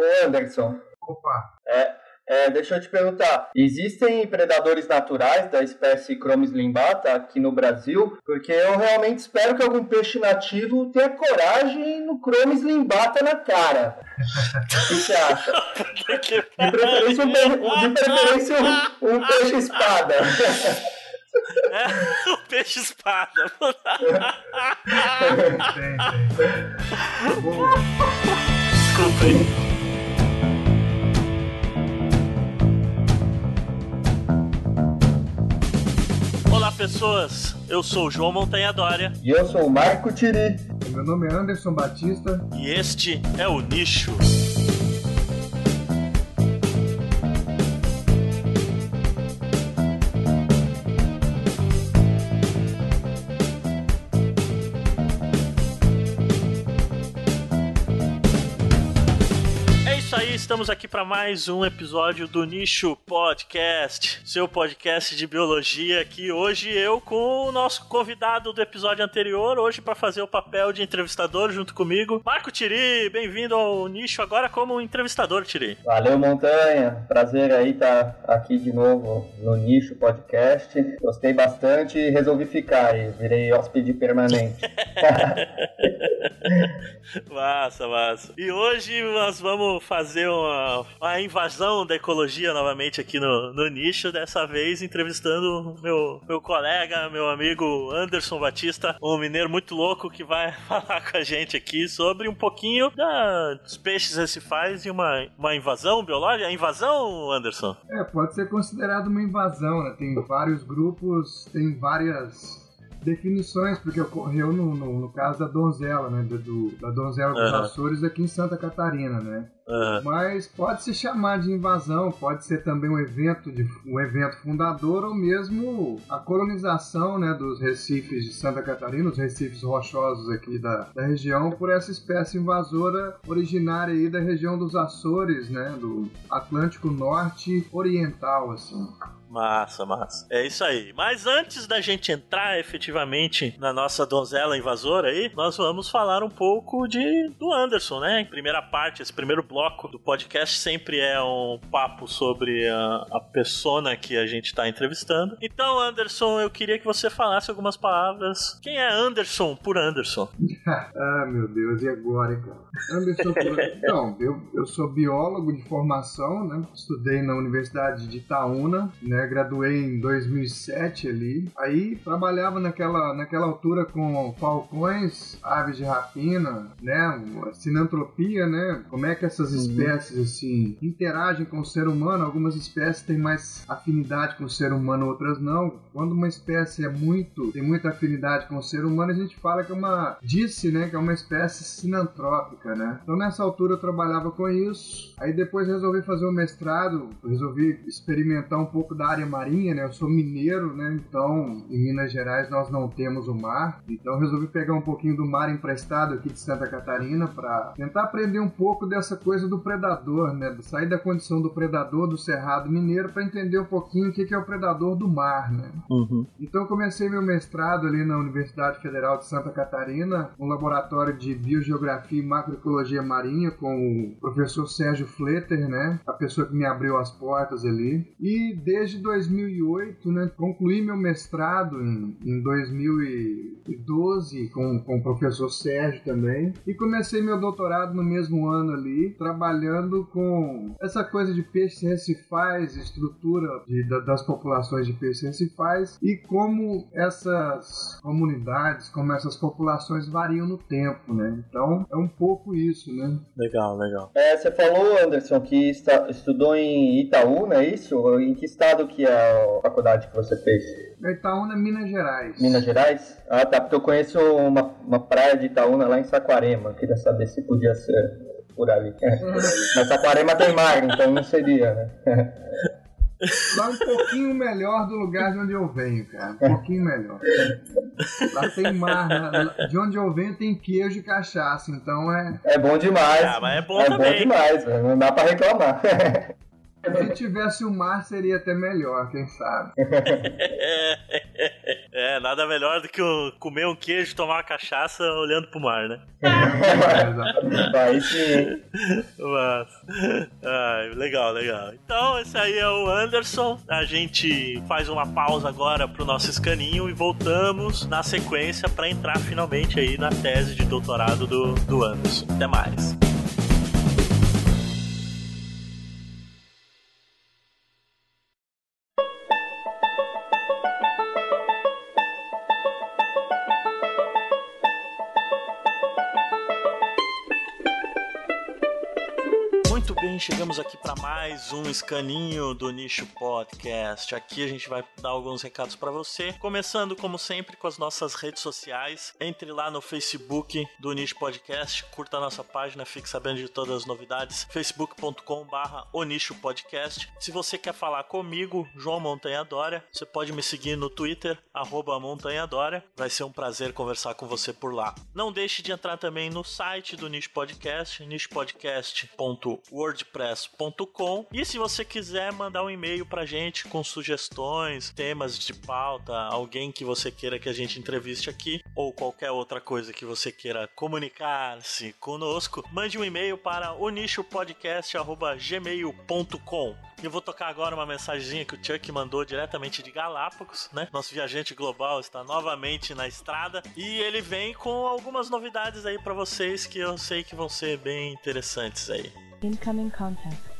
Ô Anderson. Opa. É, é, deixa eu te perguntar, existem predadores naturais da espécie Chromis limbata aqui no Brasil? Porque eu realmente espero que algum peixe nativo tenha coragem no Chromis limbata na cara. O que você acha? De preferência um, de preferência um, um peixe espada. É, o peixe espada. Desculpa aí. Pessoas. Eu sou o João Montanha Dória E eu sou o Marco Tiri. Meu nome é Anderson Batista. e este é o Nicho. Estamos aqui para mais um episódio do Nicho Podcast, seu podcast de biologia. Aqui hoje eu com o nosso convidado do episódio anterior, hoje para fazer o papel de entrevistador junto comigo, Marco Tiri. Bem-vindo ao Nicho agora como entrevistador, Tiri. Valeu, Montanha. Prazer aí estar aqui de novo no Nicho Podcast. Gostei bastante e resolvi ficar e virei hóspede permanente. Massa, massa. E hoje nós vamos fazer uma, uma invasão da ecologia novamente aqui no, no nicho, dessa vez entrevistando meu, meu colega, meu amigo Anderson Batista, um mineiro muito louco que vai falar com a gente aqui sobre um pouquinho da, dos peixes recifais e uma, uma invasão biológica. A invasão, Anderson? É, pode ser considerado uma invasão, né? Tem vários grupos, tem várias definições, porque ocorreu no, no, no caso da donzela, né? Do, da donzela dos Aham. Açores aqui em Santa Catarina, né? Ah, Mas pode se chamar de invasão, pode ser também um evento, de, um evento fundador ou mesmo a colonização né, dos recifes de Santa Catarina, os recifes rochosos aqui da, da região, por essa espécie invasora originária aí da região dos Açores, né, do Atlântico Norte Oriental, assim. Massa, massa. É isso aí. Mas antes da gente entrar efetivamente na nossa donzela invasora aí, nós vamos falar um pouco de do Anderson, né? Em primeira parte, esse primeiro bloco do podcast sempre é um papo sobre a, a persona que a gente está entrevistando. Então, Anderson, eu queria que você falasse algumas palavras. Quem é Anderson por Anderson? ah, meu Deus, e agora, cara? Anderson, Cura- então, eu, eu sou biólogo de formação, né? Estudei na Universidade de Itaúna, né? Graduei em 2007 ali. Aí trabalhava naquela, naquela altura com falcões, aves de rapina, né? Sinantropia, né? Como é que essas espécies, assim, interagem com o ser humano. Algumas espécies têm mais afinidade com o ser humano, outras não. Quando uma espécie é muito, tem muita afinidade com o ser humano, a gente fala que é uma, disse, né, que é uma espécie sinantrópica, né? Então nessa altura eu trabalhava com isso. Aí depois resolvi fazer o mestrado, resolvi experimentar um pouco da área marinha, né? Eu sou mineiro, né? Então em Minas Gerais nós não temos o mar. Então resolvi pegar um pouquinho do mar emprestado aqui de Santa Catarina para tentar aprender um pouco dessa coisa do predador, né? Sair da condição do predador do cerrado mineiro para entender um pouquinho o que é o predador do mar, né? Então eu comecei meu mestrado ali na Universidade Federal de Santa Catarina, um laboratório de biogeografia e macroecologia marinha com o professor Sérgio Fletter, né? A pessoa que me abriu as portas ali. E desde 2008, né, concluí meu mestrado em, em 2012 com, com o professor Sérgio também e comecei meu doutorado no mesmo ano ali, trabalhando com essa coisa de peixes recifais, estrutura de- da- das populações de peixes recifais e como essas comunidades, como essas populações variam no tempo, né? Então é um pouco isso, né? Legal, legal. É, você falou, Anderson, que esta- estudou em Itaú, não é isso? Em que estado que é a faculdade que você fez? Itaúna, Minas Gerais. Minas Gerais? Ah, tá, porque eu conheço uma, uma praia de Itaúna lá em Saquarema. Queria saber se podia ser por ali. Mas Saquarema tem mar, então não seria, né? Lá um pouquinho melhor do lugar de onde eu venho, cara. Um pouquinho melhor. Lá tem mar, né? de onde eu venho tem queijo e cachaça, então é. É bom demais. Ah, mas é bom é também. bom demais, velho, não dá pra reclamar. Se tivesse o mar seria até melhor, quem sabe. é, nada melhor do que comer um queijo e tomar uma cachaça olhando pro mar, né? Vai sim. Mas, ai, legal, legal. Então, esse aí é o Anderson. A gente faz uma pausa agora pro nosso escaninho e voltamos na sequência para entrar finalmente aí na tese de doutorado do, do Anderson. Até mais. Mais um escaninho do Nicho Podcast. Aqui a gente vai dar alguns recados para você, começando como sempre com as nossas redes sociais. Entre lá no Facebook do Nicho Podcast, curta a nossa página, fique sabendo de todas as novidades. facebook.com/barra Podcast. Se você quer falar comigo, João Montanha Dória, você pode me seguir no Twitter Montanha Dória. Vai ser um prazer conversar com você por lá. Não deixe de entrar também no site do Nicho Podcast, nichopodcast.wordpress wordpress.com. E se você quiser mandar um e-mail pra gente com sugestões, temas de pauta, alguém que você queira que a gente entreviste aqui, ou qualquer outra coisa que você queira comunicar-se conosco, mande um e-mail para onichopodcast.gmail.com. Eu vou tocar agora uma mensagenzinha que o Chuck mandou diretamente de Galápagos, né? Nosso viajante global está novamente na estrada e ele vem com algumas novidades aí para vocês que eu sei que vão ser bem interessantes aí. Incoming contact.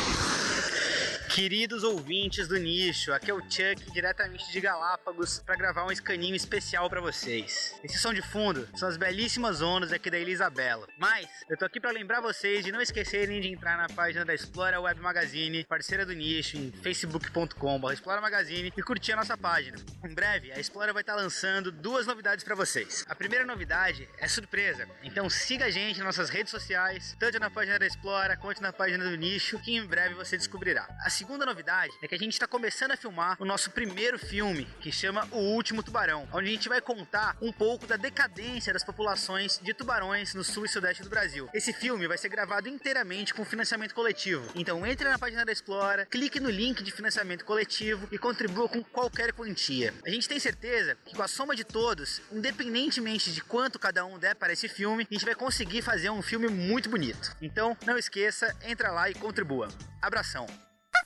Queridos ouvintes do nicho, aqui é o Chuck, diretamente de Galápagos, para gravar um escaninho especial para vocês. Esse som de fundo são as belíssimas ondas aqui da Elisabela. Mas eu tô aqui para lembrar vocês de não esquecerem de entrar na página da Explora Web Magazine, parceira do nicho, em facebook.com.br Explora Magazine e curtir a nossa página. Em breve, a Explora vai estar tá lançando duas novidades para vocês. A primeira novidade é surpresa, então siga a gente nas nossas redes sociais, tanto na página da Explora quanto na página do nicho, que em breve você descobrirá. A segunda novidade é que a gente está começando a filmar o nosso primeiro filme, que chama O Último Tubarão, onde a gente vai contar um pouco da decadência das populações de tubarões no sul e sudeste do Brasil. Esse filme vai ser gravado inteiramente com financiamento coletivo. Então entre na página da Explora, clique no link de financiamento coletivo e contribua com qualquer quantia. A gente tem certeza que com a soma de todos, independentemente de quanto cada um der para esse filme, a gente vai conseguir fazer um filme muito bonito. Então não esqueça, entra lá e contribua. Abração!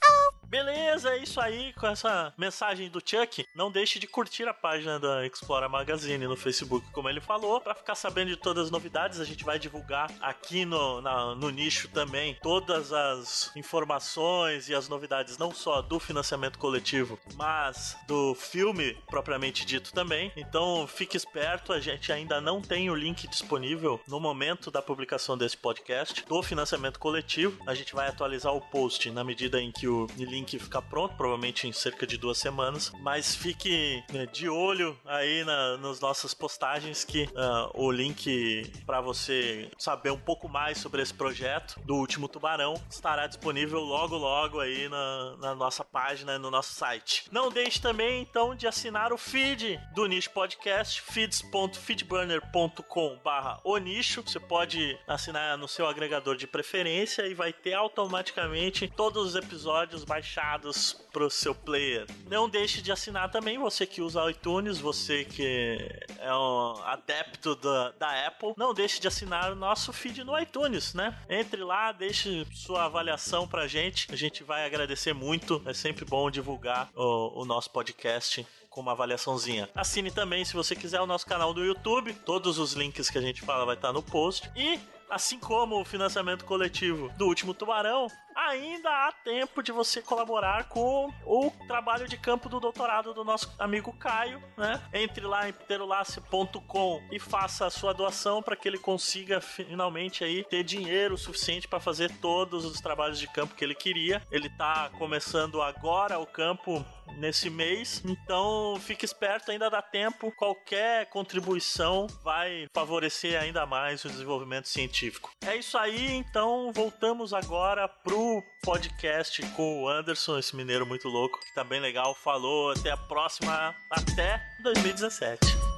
哦。Beleza, é isso aí com essa mensagem do Chuck. Não deixe de curtir a página da Explora Magazine no Facebook, como ele falou, para ficar sabendo de todas as novidades. A gente vai divulgar aqui no, na, no nicho também todas as informações e as novidades, não só do financiamento coletivo, mas do filme propriamente dito também. Então fique esperto, a gente ainda não tem o link disponível no momento da publicação desse podcast do financiamento coletivo. A gente vai atualizar o post na medida em que o link ficar pronto, provavelmente em cerca de duas semanas. Mas fique né, de olho aí na, nas nossas postagens que uh, o link para você saber um pouco mais sobre esse projeto do Último Tubarão estará disponível logo logo aí na, na nossa página, no nosso site. Não deixe também então de assinar o feed do Nicho Podcast, feeds.feedburner.com barra o nicho. Você pode assinar no seu agregador de preferência e vai ter automaticamente todos os episódios baixados baixados pro seu player. Não deixe de assinar também, você que usa iTunes, você que é um adepto da, da Apple, não deixe de assinar o nosso feed no iTunes, né? Entre lá, deixe sua avaliação pra gente, a gente vai agradecer muito, é sempre bom divulgar o, o nosso podcast com uma avaliaçãozinha. Assine também se você quiser o nosso canal do YouTube. Todos os links que a gente fala vai estar no post. E assim como o financiamento coletivo do último Tubarão, ainda há tempo de você colaborar com o trabalho de campo do doutorado do nosso amigo Caio, né? Entre lá em pterolace.com e faça a sua doação para que ele consiga finalmente aí ter dinheiro suficiente para fazer todos os trabalhos de campo que ele queria. Ele está começando agora o campo nesse mês. Então fique esperto, ainda dá tempo. Qualquer contribuição vai favorecer ainda mais o desenvolvimento científico. É isso aí, então voltamos agora pro podcast com o Anderson, esse mineiro muito louco, que tá bem legal. Falou, até a próxima, até 2017.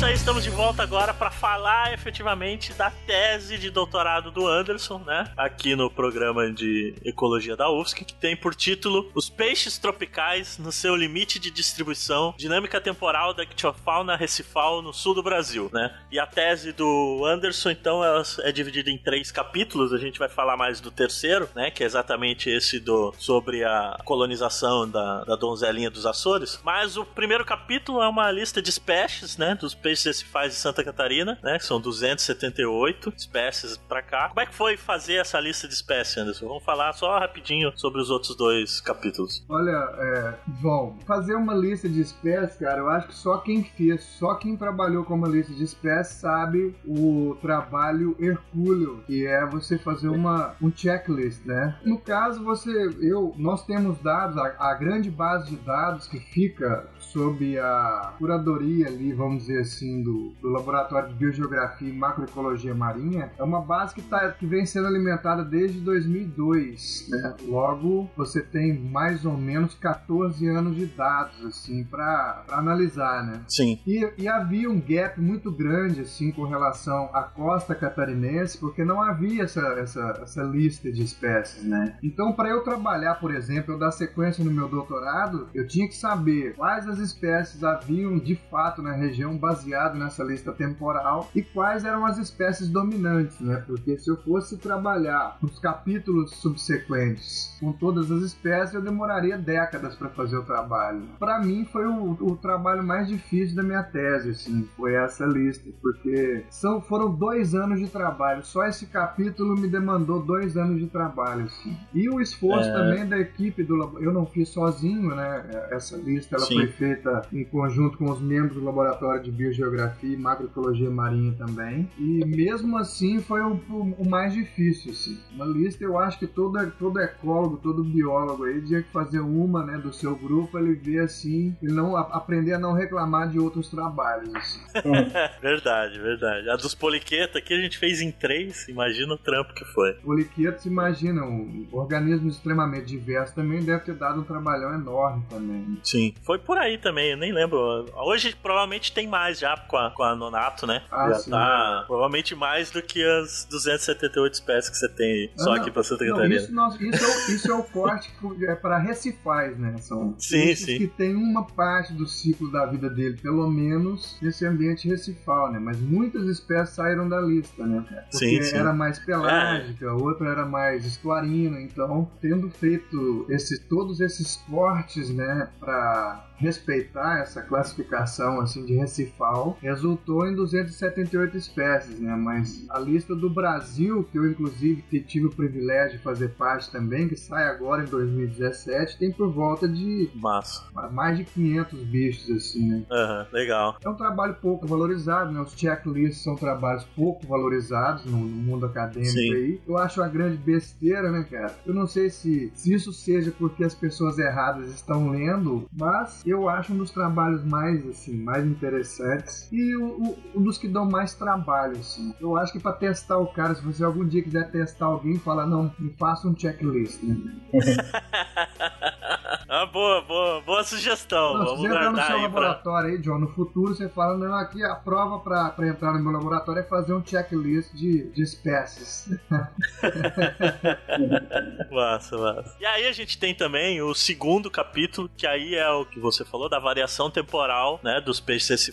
Isso aí, estamos de volta agora para falar efetivamente da tese de doutorado do Anderson, né? Aqui no programa de Ecologia da UFSC, que tem por título Os peixes tropicais no seu limite de distribuição, dinâmica temporal da ictiofauna recifal no sul do Brasil, né? E a tese do Anderson, então, ela é dividida em três capítulos. A gente vai falar mais do terceiro, né? Que é exatamente esse do sobre a colonização da, da donzelinha dos Açores. Mas o primeiro capítulo é uma lista de espécies, né? Dos peixes recifais de Santa Catarina, né? São 278 espécies para cá. Como é que foi fazer essa lista de espécies, Anderson? Vamos falar só rapidinho sobre os outros dois capítulos. Olha, é, João, fazer uma lista de espécies, cara, eu acho que só quem fez, só quem trabalhou com uma lista de espécies sabe o trabalho hercúleo, que é você fazer uma, um checklist, né? No caso, você, eu, nós temos dados, a, a grande base de dados que fica sob a curadoria ali, vamos dizer assim, do, do Laboratório de Biogeografia e Macroecologia Marinha, é uma base que, tá, que vem sendo alimentada desde 2002, né? Logo, você tem mais ou menos 14 anos de dados, assim, para analisar, né? Sim. E, e, havia um gap muito grande, assim, com relação à costa catarinense, porque não havia essa, essa, essa lista de espécies, né? Então, para eu trabalhar, por exemplo, eu dar sequência no meu doutorado, eu tinha que saber quais as espécies haviam de fato na região baseado nessa lista temporal e quais eram as espécies dominantes, né? Porque se eu fosse trabalhar nos capítulos subsequentes com todas as espécies, eu demoraria décadas para fazer o trabalho. Para mim foi o, o, trabalho mais difícil da minha tese, assim, foi essa lista, porque são, foram dois anos de trabalho. Só esse capítulo me demandou dois anos de trabalho, assim. E o esforço é... também da equipe do eu não fiz sozinho, né? Essa lista ela Sim. foi feita em conjunto com os membros do Laboratório de Biogeografia e Macroecologia Marinha também. E mesmo assim foi o, o, mais difícil. Assim. Uma lista, eu acho que todo, todo ecólogo, todo biólogo aí tinha que fazer uma né, do seu grupo, ele ver assim, e não a, aprender a não reclamar de outros trabalhos. Assim. verdade, verdade. A dos poliquetos aqui a gente fez em três, imagina o trampo que foi. Poliquetos, imagina, um organismo extremamente diverso também deve ter dado um trabalhão enorme também. Sim, foi por aí também, eu nem lembro. Hoje provavelmente tem mais já com a, com a Nonato, né? Ah, já sim, tá. Provavelmente mais do que as 278 espécies que você tem aí, só não, aqui pra Santa Catarina. Isso, isso, é, isso é o corte é para recifais, né? São sim, sim. que tem uma parte do ciclo da vida dele, pelo menos, nesse ambiente recifal, né? Mas muitas espécies saíram da lista, né? Porque sim, sim. era mais pelágica, é. outra era mais estuarina, então, tendo feito esse, todos esses cortes, né, para respeitar essa classificação assim de recifal, resultou em 278 espécies, né? Mas a lista do Brasil, que eu inclusive tive o privilégio de fazer parte também, que sai agora em 2017, tem por volta de Massa. mais de 500 bichos assim, né? Uhum, legal. É um trabalho pouco valorizado, né? Os checklists são trabalhos pouco valorizados no mundo acadêmico Sim. aí. Eu acho uma grande besteira, né, cara? Eu não sei se, se isso seja porque as pessoas erradas estão lendo, mas eu acho um dos trabalhos mais, assim, mais interessantes e um, um dos que dão mais trabalho, assim. Eu acho que para testar o cara, se você algum dia quiser testar alguém, fala, não, me faça um checklist, né? ah, boa, boa, boa sugestão. Não, Vamos se você entrar no seu aí laboratório pra... aí, John, no futuro você fala, não, aqui a prova para entrar no meu laboratório é fazer um checklist de, de espécies. massa, massa. E aí a gente tem também o segundo capítulo, que aí é o que você falou, da variação temporal, né, dos peixes.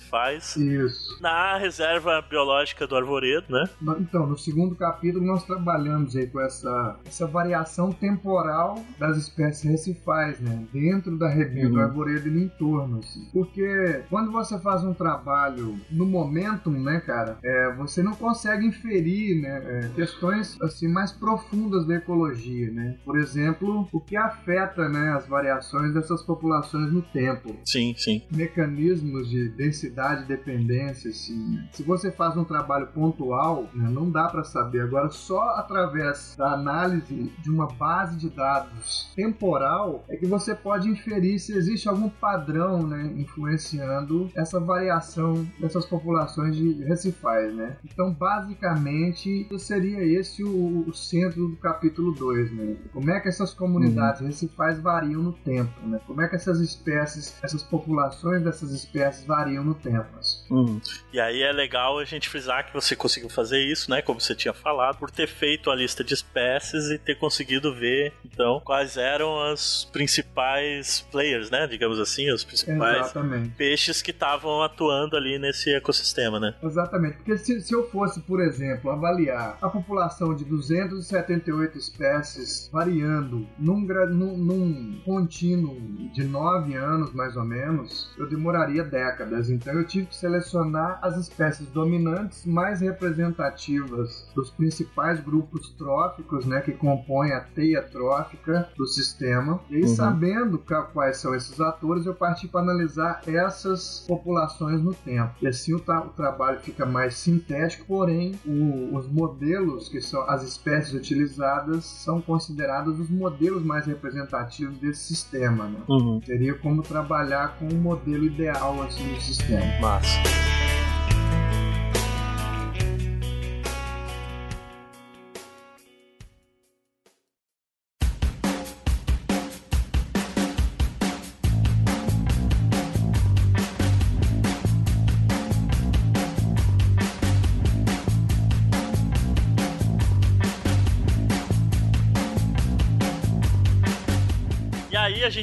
Isso. Na reserva biológica do Arvoredo, né? Então, no segundo capítulo nós trabalhamos aí com essa, essa variação temporal das espécies recifais, né, dentro da rebia uhum. do Arvoredo e no entorno, assim. Porque quando você faz um trabalho no momento, né, cara, é, você não consegue inferir, né, é, questões, assim, mais profundas da ecologia, né? Por exemplo, o que afeta, né, as variações dessas populações no tempo sim, sim. mecanismos de densidade e dependência, assim. Se você faz um trabalho pontual, né, não dá para saber. Agora, só através da análise de uma base de dados temporal é que você pode inferir se existe algum padrão, né, influenciando essa variação dessas populações de recifais, né? Então, basicamente, seria esse o, o centro do capítulo 2, né? Como é que essas comunidades uhum. recifais variam no tempo, né? Como é que essas espécies essas populações dessas espécies variam no tempo. Uhum. E aí é legal a gente frisar que você conseguiu fazer isso, né? Como você tinha falado, por ter feito a lista de espécies e ter conseguido ver, então, quais eram as principais players, né? Digamos assim, os principais Exatamente. peixes que estavam atuando ali nesse ecossistema, né? Exatamente, porque se, se eu fosse, por exemplo, avaliar a população de 278 espécies variando num, num, num contínuo de 9 anos, mais ou menos, eu demoraria décadas. Então eu tive que selecionar as espécies dominantes mais representativas dos principais grupos tróficos, né, que compõem a teia trófica do sistema. E uhum. sabendo quais são esses atores, eu parti para analisar essas populações no tempo. E assim o, tra o trabalho fica mais sintético, porém o, os modelos que são as espécies utilizadas são considerados os modelos mais representativos desse sistema. Né? Uhum. Seria como trabalhar com um modelo ideal assim do sistema. Massa.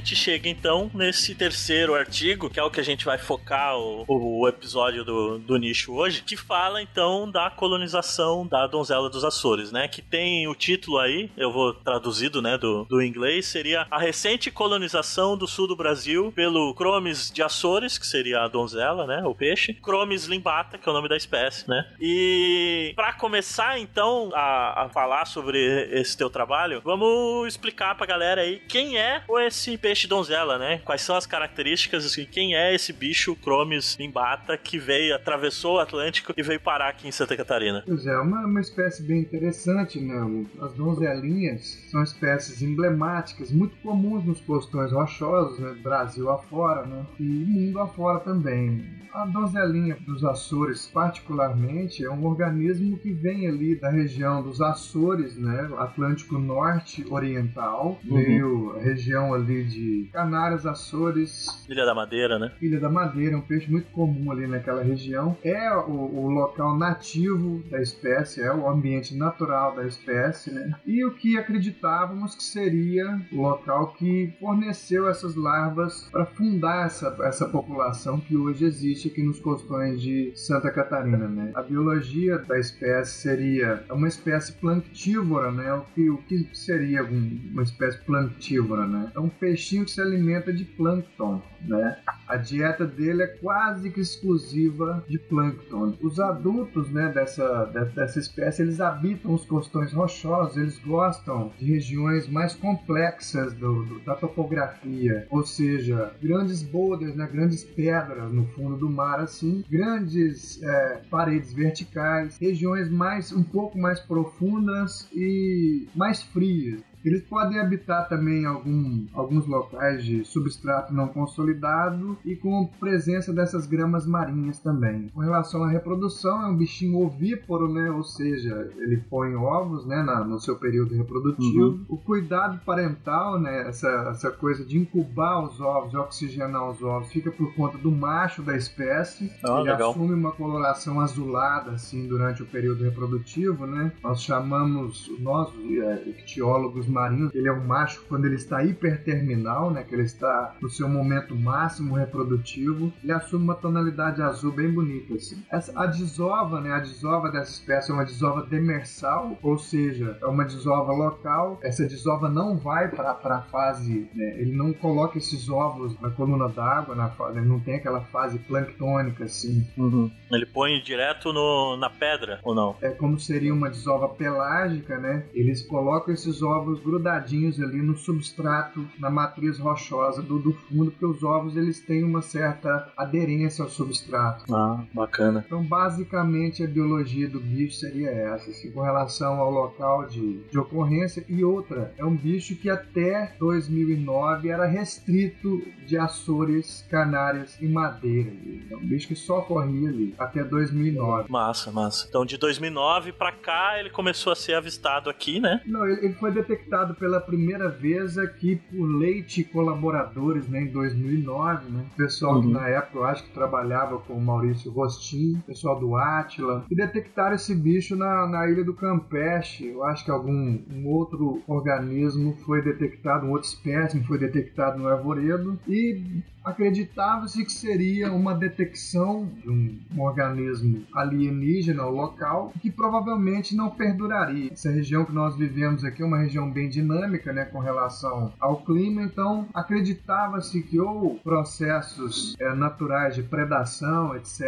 Gente chega então nesse terceiro artigo, que é o que a gente vai focar o, o episódio do, do nicho hoje, que fala então da colonização da donzela dos Açores, né? Que tem o título aí, eu vou traduzido, né, do, do inglês, seria a recente colonização do sul do Brasil pelo Cromes de Açores, que seria a donzela, né, o peixe, Cromes limbata, que é o nome da espécie, né? E para começar então a, a falar sobre esse teu trabalho, vamos explicar pra galera aí quem é esse peixe donzela, né? Quais são as características e quem é esse bicho Chromis limbata que veio, atravessou o Atlântico e veio parar aqui em Santa Catarina? Pois é, uma, uma espécie bem interessante, né? As donzelinhas são espécies emblemáticas, muito comuns nos postões rochosos, né? Brasil afora, né? E mundo afora também. A donzelinha dos Açores, particularmente, é um organismo que vem ali da região dos Açores, né? Atlântico Norte Oriental, uhum. meio região ali de Canárias, Açores. Ilha da Madeira, né? Ilha da Madeira, é um peixe muito comum ali naquela região. É o, o local nativo da espécie, é o ambiente natural da espécie, né? E o que acreditávamos que seria o local que forneceu essas larvas para fundar essa, essa população que hoje existe aqui nos costões de Santa Catarina, né? A biologia da espécie seria uma espécie planctívora, né? O que, o que seria uma espécie planctívora, né? É um peixinho que se alimenta de plâncton, né? A dieta dele é quase que exclusiva de plâncton. Os adultos, né, dessa, dessa espécie, eles habitam os costões rochosos, eles gostam de regiões mais complexas do, do, da topografia, ou seja, grandes boulders, né, grandes pedras no fundo do mar, assim, grandes é, paredes verticais, regiões mais um pouco mais profundas e mais frias. Eles podem habitar também algum, alguns locais de substrato não consolidado e com presença dessas gramas marinhas também. Com relação à reprodução, é um bichinho ovíparo, né? Ou seja, ele põe ovos, né, na, no seu período reprodutivo. Uhum. O cuidado parental, né, essa, essa coisa de incubar os ovos, de oxigenar os ovos, fica por conta do macho da espécie. Ah, ele legal. assume uma coloração azulada assim durante o período reprodutivo, né? Nós chamamos nós é, ictiólogos marinhos, ele é um macho quando ele está hiperterminal, né, que ele está no seu momento máximo reprodutivo, ele assume uma tonalidade azul bem bonita assim. Essa, a desova, né, a desova dessa espécie é uma desova demersal, ou seja, é uma desova local. Essa desova não vai para a fase, né, ele não coloca esses ovos na coluna d'água, na ele não tem aquela fase planctônica assim. Uhum. Ele põe direto no, na pedra ou não? É como seria uma desova pelágica, né? Eles colocam esses ovos grudadinhos ali no substrato, na matriz rochosa do, do fundo, porque os ovos eles têm uma certa aderência ao substrato. Ah, bacana. Então, basicamente, a biologia do bicho seria essa, assim, com relação ao local de, de ocorrência. E outra, é um bicho que até 2009 era restrito de Açores, Canárias e Madeira. É um bicho que só corria ali, até 2009. Massa, massa. Então, de 2009 para cá, ele começou a ser avistado aqui, né? Não, ele, ele foi detectado acreditado pela primeira vez aqui por Leite Colaboradores, né, em 2009, né? Pessoal que Uhum. na época eu acho que trabalhava com o Maurício Rostin, pessoal do Atila, e detectaram esse bicho na, na ilha do Campeche. Eu acho que algum um outro organismo foi detectado, um outro espécime foi detectado no arvoredo e acreditava-se que seria uma detecção de um, um organismo alienígena ou local que provavelmente não perduraria. Essa região que nós vivemos aqui é uma região bem dinâmica, né, com relação ao clima, então acreditava-se que ou processos é, naturais de predação, etc.,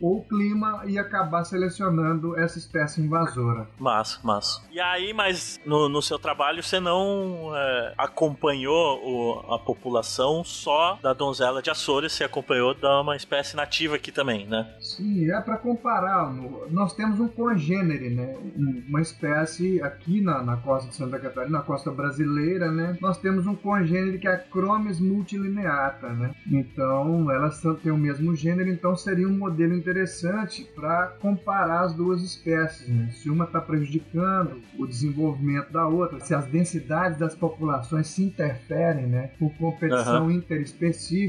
ou o clima ia acabar selecionando essa espécie invasora. Massa, massa. E aí, mas no, no seu trabalho você não é, acompanhou o- a população só da donzela de Açores, você acompanhou da uma espécie nativa aqui também, né? Sim, é para comparar. Nós temos um congênere, né? Um- Uma espécie aqui na, na costa de Santa Catarina, na costa brasileira, né? Nós temos um congênere que é a Chromis multilineata, né? Então, elas têm o mesmo gênero, então seria um modelo interessante para comparar as duas espécies, né? Se uma está prejudicando o desenvolvimento da outra, se as densidades das populações se interferem, né? Por competição interespecífica,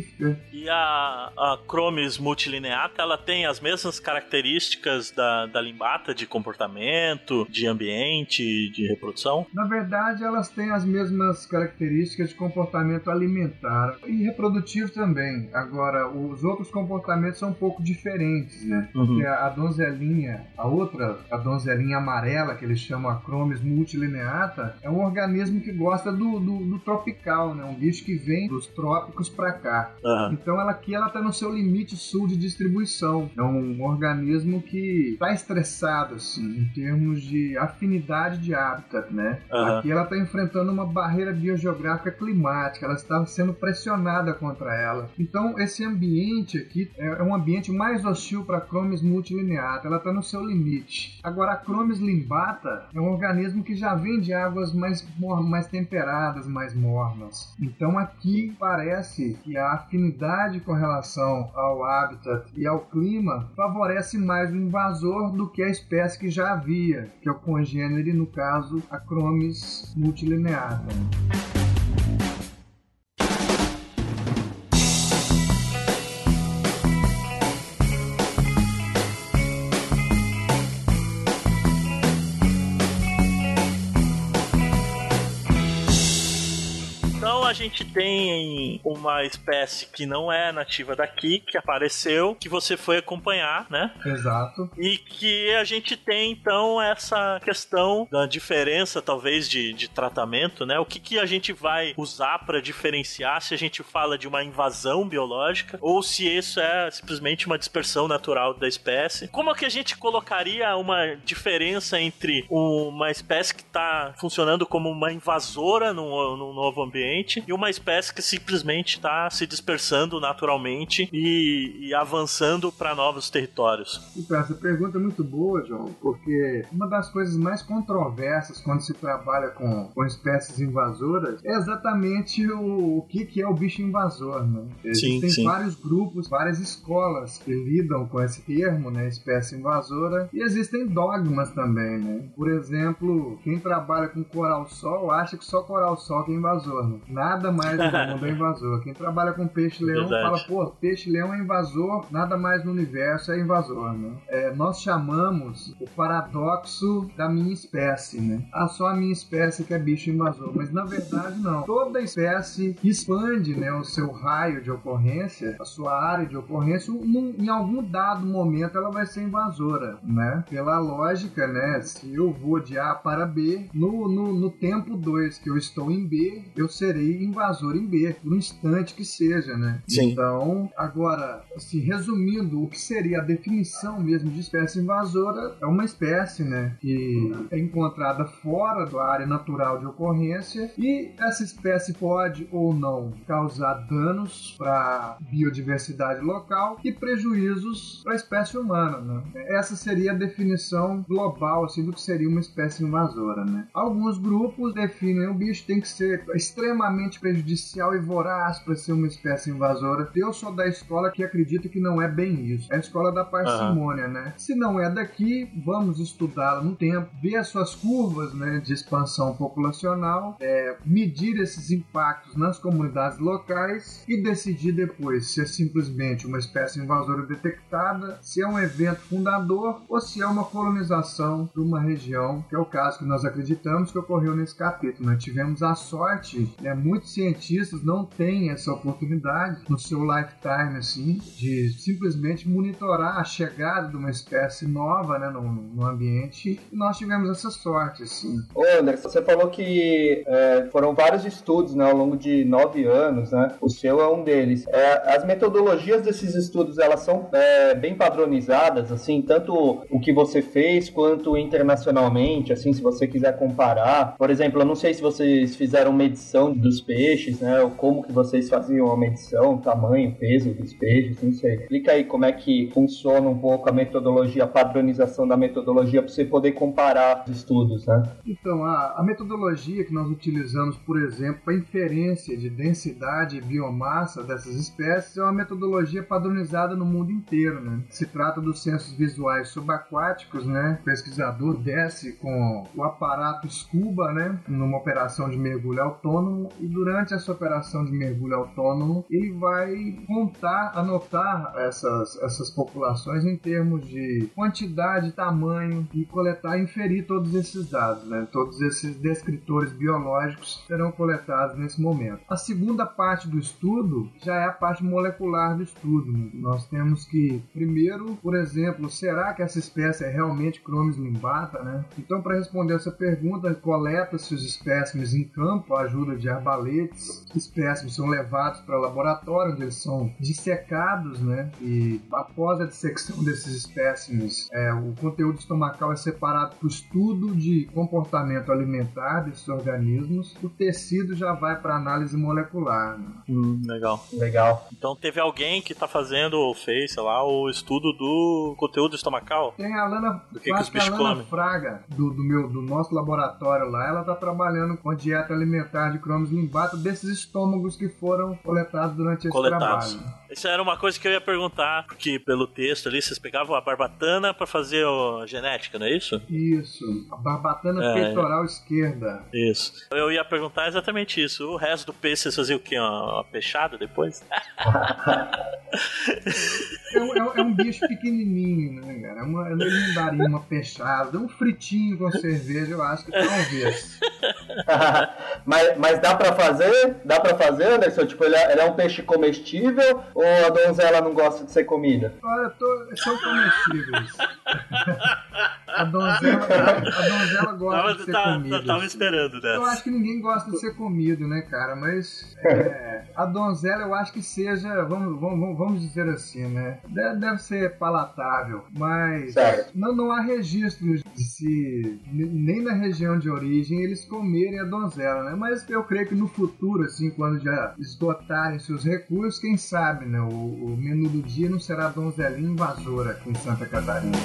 E a, a Chromis multilineata, ela tem as mesmas características da, da limbata de comportamento, de ambiente, de reprodução? Na verdade, elas têm as mesmas características de comportamento alimentar e reprodutivo também. Agora, os outros comportamentos são um pouco diferentes, né? Uhum. Porque a, a donzelinha, a outra, a donzelinha amarela, que eles chamam a Chromis multilineata, é um organismo que gosta do, do, do tropical, né? Um bicho que vem dos trópicos para cá. Aham. Então ela aqui ela está no seu limite sul de distribuição. É um organismo que está estressado assim, em termos de afinidade de hábitat, né? Aham. Aqui ela está enfrentando uma barreira biogeográfica climática, ela está sendo pressionada contra ela. Então esse ambiente aqui é é um ambiente mais hostil para a Chromis multilineata, ela está no seu limite. Agora a limbata é um organismo que já vem de águas mais, mais temperadas, mais mornas. Então aqui parece que a afinidade com relação ao habitat e ao clima favorece mais o invasor do que a espécie que já havia, que é o congênere, no caso, a Chromis multilineata. Gente tem uma espécie que não é nativa daqui, que apareceu, que você foi acompanhar, né? Exato. E que a gente tem então essa questão da diferença, talvez, de, de tratamento, né? O que, que a gente vai usar para diferenciar se a gente fala de uma invasão biológica ou se isso é simplesmente uma dispersão natural da espécie. Como é que a gente colocaria uma diferença entre uma espécie que está funcionando como uma invasora num, num novo ambiente e uma espécie que simplesmente está se dispersando naturalmente e, e avançando para novos territórios? Então, essa pergunta é muito boa, João, porque uma das coisas mais controversas quando se trabalha com, com espécies invasoras é exatamente o, o que, que é o bicho invasor, né? Existem sim. vários grupos, várias escolas que lidam com esse termo, né, espécie invasora, e existem dogmas também, né? Por exemplo, quem trabalha com coral-sol acha que só coral-sol é invasor, né? Nada mais no mundo é invasor. Quem trabalha com peixe-leão fala, pô, peixe-leão é invasor, nada mais no universo é invasor, né? É, nós chamamos o paradoxo da minha espécie, né? Ah, só a minha espécie que é bicho invasor. Mas na verdade, não. Toda espécie expande né, o seu raio de ocorrência, a sua área de ocorrência, num- em algum dado momento ela vai ser invasora, né? Pela lógica, né? Se eu vou de A para B, no, no, no tempo 2 que eu estou em B, eu serei invasor em B, por um instante que seja, né? Sim. Então, agora, assim, resumindo, o que seria a definição mesmo de espécie invasora é uma espécie, né, que é encontrada fora da área natural de ocorrência e essa espécie pode ou não causar danos para a biodiversidade local e prejuízos para a espécie humana, né? Essa seria a definição global assim do que seria uma espécie invasora, né? Alguns grupos definem o bicho tem que ser extremamente extremamente prejudicial e voraz para ser uma espécie invasora. Eu sou da escola que acredita que não é bem isso. É a escola da parcimônia, uhum. né? Se não é daqui, vamos estudá-la no tempo, ver as suas curvas né, de expansão populacional, é, medir esses impactos nas comunidades locais e decidir depois se é simplesmente uma espécie invasora detectada, se é um evento fundador ou se é uma colonização de uma região, que é o caso que nós acreditamos que ocorreu nesse capítulo. Nós tivemos a sorte, né, muitos cientistas não têm essa oportunidade no seu lifetime assim, de simplesmente monitorar a chegada de uma espécie nova né, no, no ambiente. E nós tivemos essa sorte. Assim. Ô Anderson, você falou que é, foram vários estudos né, ao longo de nove anos, né? O seu é um deles. É, as metodologias desses estudos elas são é, bem padronizadas, assim, tanto o que você fez quanto internacionalmente, assim, se você quiser comparar. Por exemplo, eu não sei se vocês fizeram medição dos peixes, né? Como que vocês faziam a medição, tamanho, peso dos peixes, não sei. Explica aí como é que funciona um pouco a metodologia, a padronização da metodologia para você poder comparar os estudos, né? Então, a, a metodologia que nós utilizamos, por exemplo, para inferência de densidade e biomassa dessas espécies é uma metodologia padronizada no mundo inteiro, né? Se trata dos censos visuais subaquáticos, né? O pesquisador desce com o aparato scuba, né? Numa operação de mergulho autônomo e durante essa operação de mergulho autônomo ele vai contar, anotar essas, essas populações em termos de quantidade, tamanho e coletar inferir todos esses dados, né? Todos esses descritores biológicos serão coletados nesse momento. A segunda parte do estudo já é a parte molecular do estudo. Né? Nós temos que, primeiro, por exemplo, será que essa espécie é realmente Chromis limbata, né? Então, para responder essa pergunta, coleta-se os espécimes em campo, a ajuda de arbaletes. Espécimes são levados para o laboratório, onde eles são dissecados, né? E após a dissecção desses espécimes, é, o conteúdo estomacal é separado para o estudo de comportamento alimentar desses organismos. O tecido já vai para análise molecular. Né? Hum, legal. Legal. Então teve alguém que está fazendo ou fez, sei lá, o estudo do conteúdo estomacal? Tem a Lana, do que, que os bichos comem. Fraga, do, do, meu, do nosso laboratório lá, ela está trabalhando com a dieta alimentar de Cronos desses estômagos que foram coletados durante esse Coletados. trabalho. Isso era uma coisa que eu ia perguntar, porque pelo texto ali vocês pegavam a barbatana para fazer a genética, não é isso? Isso, a barbatana é. peitoral esquerda. Isso. Eu ia perguntar exatamente isso. O resto do peixe vocês faziam o quê? Uma, peixada depois? é, um, é, um, bicho pequenininho, né, cara? É uma, ele não daria uma peixada. Um fritinho com cerveja, eu acho que talvez. mas, mas dá pra fazer? Dá pra fazer, Anderson? Tipo, ele é, ele é um peixe comestível ou a donzela não gosta de ser comida? Olha, tô, são comestíveis. a, donzela, a donzela gosta tava, de ser tá, comida. Eu tava esperando dessa. Eu acho que ninguém gosta de ser comido, né, cara? Mas é, a donzela eu acho que seja, vamos, vamos, vamos dizer assim, né? Deve, deve ser palatável, mas não, não há registros de se, nem na região de origem, eles comerem a donzela, né? Mas eu creio que no futuro, assim, quando já esgotarem seus recursos, quem sabe, né? O, o menu do dia não será donzelinha invasora aqui em Santa Catarina.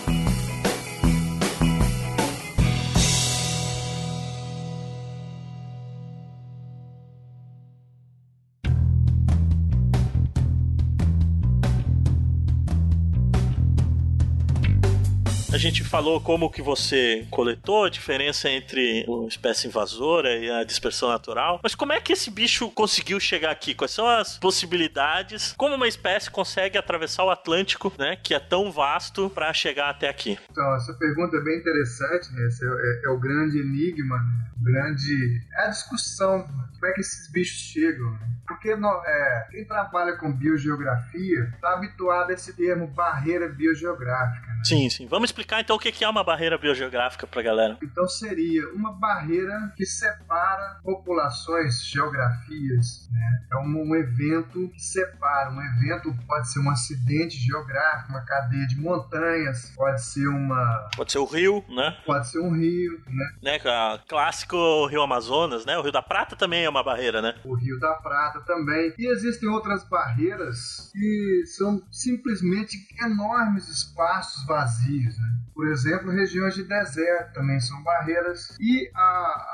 Gente falou como que você coletou, a diferença entre a espécie invasora e a dispersão natural. Mas como é que esse bicho conseguiu chegar aqui? Quais são as possibilidades? Como uma espécie consegue atravessar o Atlântico, né, que é tão vasto, para chegar até aqui? Então, essa pergunta é bem interessante, né? Esse é, é, é o grande enigma, né? grande. É a discussão. Como é que esses bichos chegam? Né? Porque não, é, quem trabalha com biogeografia está habituado a esse termo barreira biogeográfica. Né? Sim, sim. Vamos explicar então o que é uma barreira biogeográfica para galera. Então seria uma barreira que separa populações, geografias. Né? É um, um evento que separa. Um evento pode ser um acidente geográfico, uma cadeia de montanhas, pode ser uma. Pode ser o rio, né? Pode ser um rio, né? né? Clássico Rio Amazonas, né? O Rio da Prata também é uma barreira, né? O Rio da Prata também. E existem outras barreiras que são simplesmente enormes espaços vazios. Né? Por exemplo, regiões de deserto também são barreiras. E a,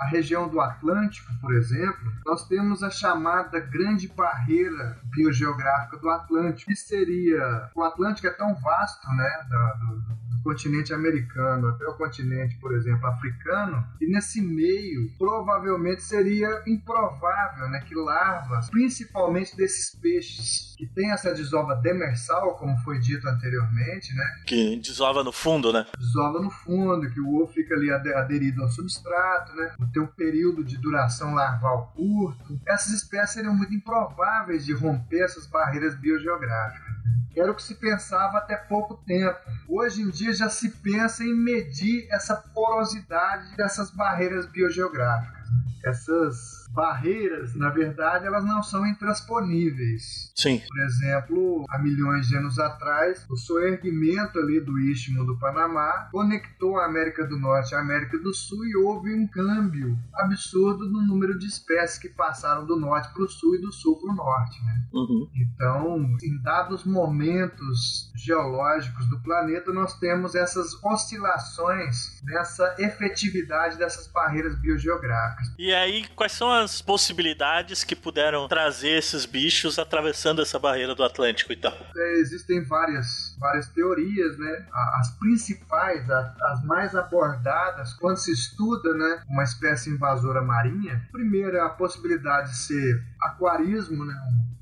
a região do Atlântico, por exemplo, nós temos a chamada Grande Barreira Biogeográfica do Atlântico, que seria. O Atlântico é tão vasto, né? do, do continente americano até o continente, por exemplo, africano, e nesse meio provavelmente seria improvável né, que larvas, principalmente desses peixes que tem essa desova demersal, como foi dito anteriormente, né? Que desova no fundo, né? Desova no fundo, que o ovo fica ali aderido ao substrato, né? Tem um período de duração larval curto. Essas espécies seriam muito improváveis de romper essas barreiras biogeográficas era o que se pensava até pouco tempo. Hoje em dia já se pensa em medir essa porosidade dessas barreiras biogeográficas. Essas barreiras, na verdade, elas não são intransponíveis. Sim. Por exemplo, há milhões de anos atrás, o soerguimento ali do Istmo do Panamá conectou a América do Norte à América do Sul e houve um câmbio absurdo no número de espécies que passaram do norte para o sul e do sul para o norte. Né? Uhum. Então, em dados momentos geológicos do planeta, nós temos essas oscilações nessa efetividade dessas barreiras biogeográficas. E aí, quais são as as possibilidades que puderam trazer esses bichos atravessando essa barreira do Atlântico e tal? É, existem várias, várias teorias, né? As principais, as mais abordadas quando se estuda né, uma espécie invasora marinha, primeiro a possibilidade de ser aquarismo, né?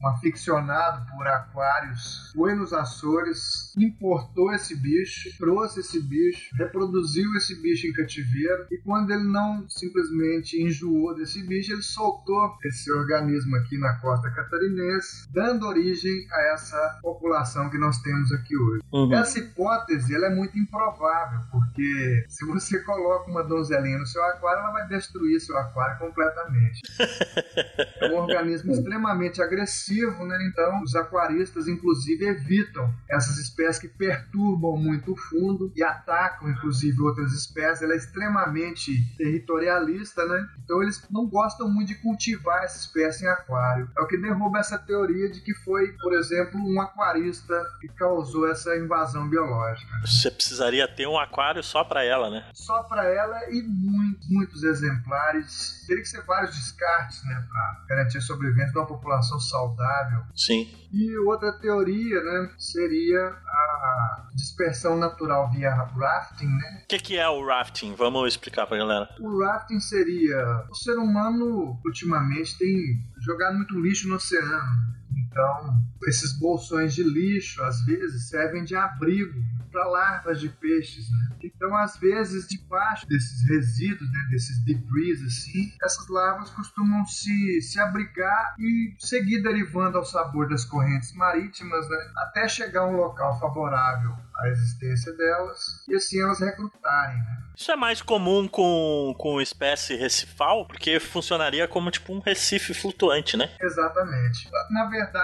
um aficionado por aquários, foi nos Açores, importou esse bicho, trouxe esse bicho, reproduziu esse bicho em cativeiro e quando ele não simplesmente enjoou desse bicho, ele soltou esse organismo aqui na costa catarinense, dando origem a essa população que nós temos aqui hoje. Uhum. Essa hipótese ela é muito improvável, porque se você coloca uma donzelinha no seu aquário, ela vai destruir seu aquário completamente. é um organismo extremamente agressivo, né? Então, os aquaristas, inclusive, evitam essas espécies que perturbam muito o fundo e atacam, inclusive, outras espécies. Ela é extremamente territorialista, né? Então, eles não gostam muito de cultivar essa espécie em aquário. É o que derruba essa teoria de que foi, por exemplo, um aquarista que causou essa invasão biológica. Você precisaria ter um aquário só para ela, né? Só para ela e muitos, muitos exemplares. Teria que ser vários descartes, né, para garantir a sobrevivência de uma população saudável. Sim. E outra teoria, né, seria a dispersão natural via rafting, né? O que, que, é o rafting? Vamos explicar pra galera. O rafting seria o ser humano ultimamente tem jogado muito lixo no oceano. Então, esses bolsões de lixo às vezes servem de abrigo para larvas de peixes, né? Então, às vezes, debaixo desses resíduos, né, desses debris, assim, essas larvas costumam se, se abrigar e seguir derivando ao sabor das correntes marítimas, né, até chegar a um local favorável à existência delas e assim elas recrutarem, né? Isso é mais comum com, com espécie recifal, porque funcionaria como tipo um recife flutuante, né? Exatamente. Na verdade,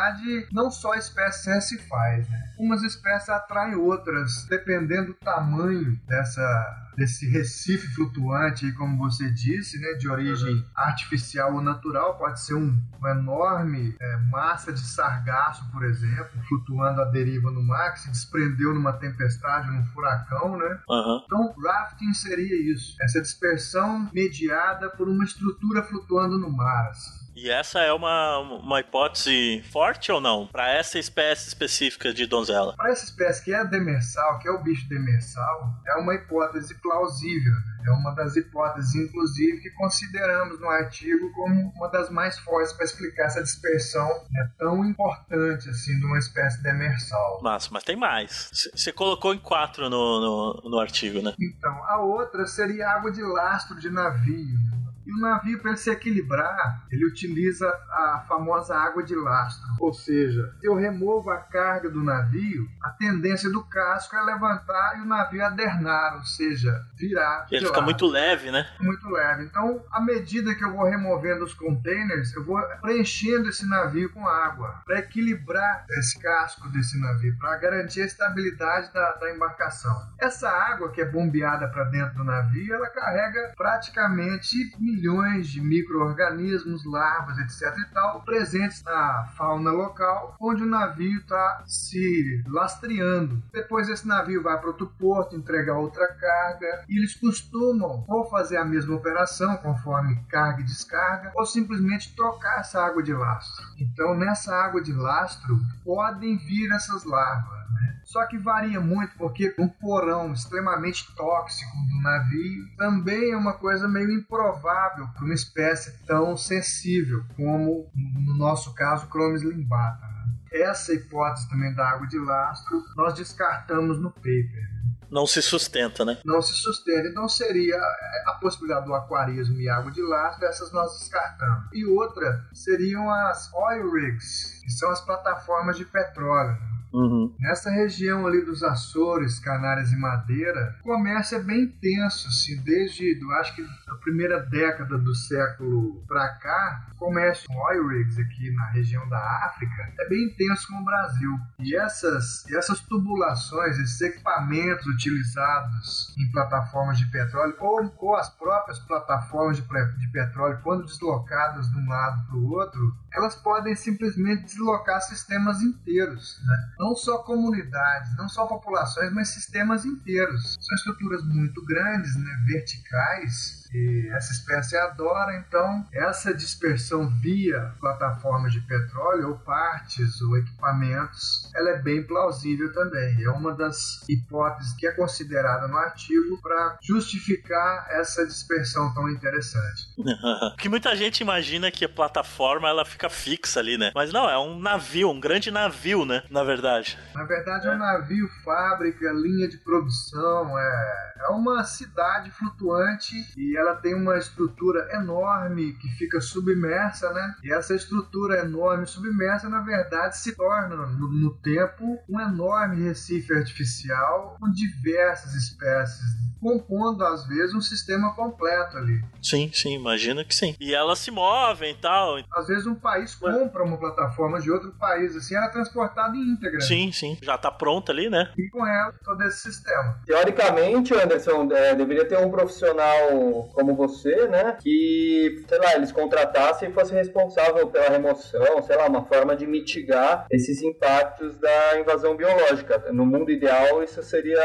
não só espécies recifais, né? Umas espécies atraem outras, dependendo do tamanho dessa desse recife flutuante, como você disse, né, de origem artificial ou natural, pode ser um, uma enorme é, massa de sargaço, por exemplo, flutuando à deriva no mar, que se desprendeu numa tempestade, num furacão, né? Uhum. Então, rafting seria isso, essa dispersão mediada por uma estrutura flutuando no mar. Assim. E essa é uma, uma hipótese forte ou não? Para essa espécie específica de donzela? Para essa espécie que é a demersal, que é o bicho demersal, é uma hipótese plausível. É uma das hipóteses, inclusive, que consideramos no artigo como uma das mais fortes para explicar essa dispersão né, tão importante assim de uma espécie demersal. Mas, mas tem mais. Você colocou em quatro no, no, no artigo, né? Então, a outra seria água de lastro de navio. E o navio, para se equilibrar, ele utiliza a famosa água de lastro. Ou seja, se eu removo a carga do navio, a tendência do casco é levantar e o navio adernar, ou seja, virar. Ele fica lado. muito leve, né? Muito leve. Então, à medida que eu vou removendo os containers, eu vou preenchendo esse navio com água para equilibrar esse casco desse navio, para garantir a estabilidade da, da embarcação. Essa água que é bombeada para dentro do navio, ela carrega praticamente milhões de micro-organismos, larvas, etc e tal, presentes na fauna local, onde o navio está se lastreando. Depois esse navio vai para outro porto, entregar outra carga, e eles costumam ou fazer a mesma operação, conforme carga e descarga, ou simplesmente trocar essa água de lastro. Então, nessa água de lastro, podem vir essas larvas. Né? Só que varia muito porque um porão extremamente tóxico do navio também é uma coisa meio improvável para uma espécie tão sensível como, no nosso caso, Chromis limbata. Né? Essa hipótese também da água de lastro nós descartamos no paper não se sustenta, né? Não se sustenta. Então seria a possibilidade do aquarismo e água de lastro, essas nós descartamos. E outra seriam as oil rigs, que são as plataformas de petróleo. Uhum. Nessa região ali dos Açores, Canárias e Madeira, o comércio é bem intenso, assim, desde, eu acho que a primeira década do século para cá, o comércio com oil rigs aqui na região da África é bem intenso com o Brasil. E essas, essas tubulações, esses equipamentos utilizados em plataformas de petróleo, ou, ou as próprias plataformas de, de petróleo, quando deslocadas de um lado para o outro, elas podem simplesmente deslocar sistemas inteiros, né? Não só comunidades, não só populações, mas sistemas inteiros. São estruturas muito grandes, né? verticais, e essa espécie adora, então, essa dispersão via plataformas de petróleo, ou partes, ou equipamentos, ela é bem plausível também. É uma das hipóteses que é considerada no artigo para justificar essa dispersão tão interessante. que muita gente imagina que a plataforma ela fica fixa ali, né? Mas não, é um navio, um grande navio, né? Na verdade. Na verdade, é um navio, fábrica, linha de produção, é, é uma cidade flutuante e ela tem uma estrutura enorme que fica submersa, né? E essa estrutura enorme submersa, na verdade, se torna no, no tempo um enorme recife artificial com diversas espécies compondo às vezes um sistema completo ali. Sim, sim, imagino que sim. E elas se movem e tal. Às vezes um país compra uma plataforma de outro país, assim, ela é transportada íntegra. Sim, sim. Já está pronta ali, né? E com ela todo esse sistema. Teoricamente, Anderson, é, deveria ter um profissional como você, né? Que, sei lá, eles contratassem e fosse responsável pela remoção, sei lá, uma forma de mitigar esses impactos da invasão biológica. No mundo ideal, isso seria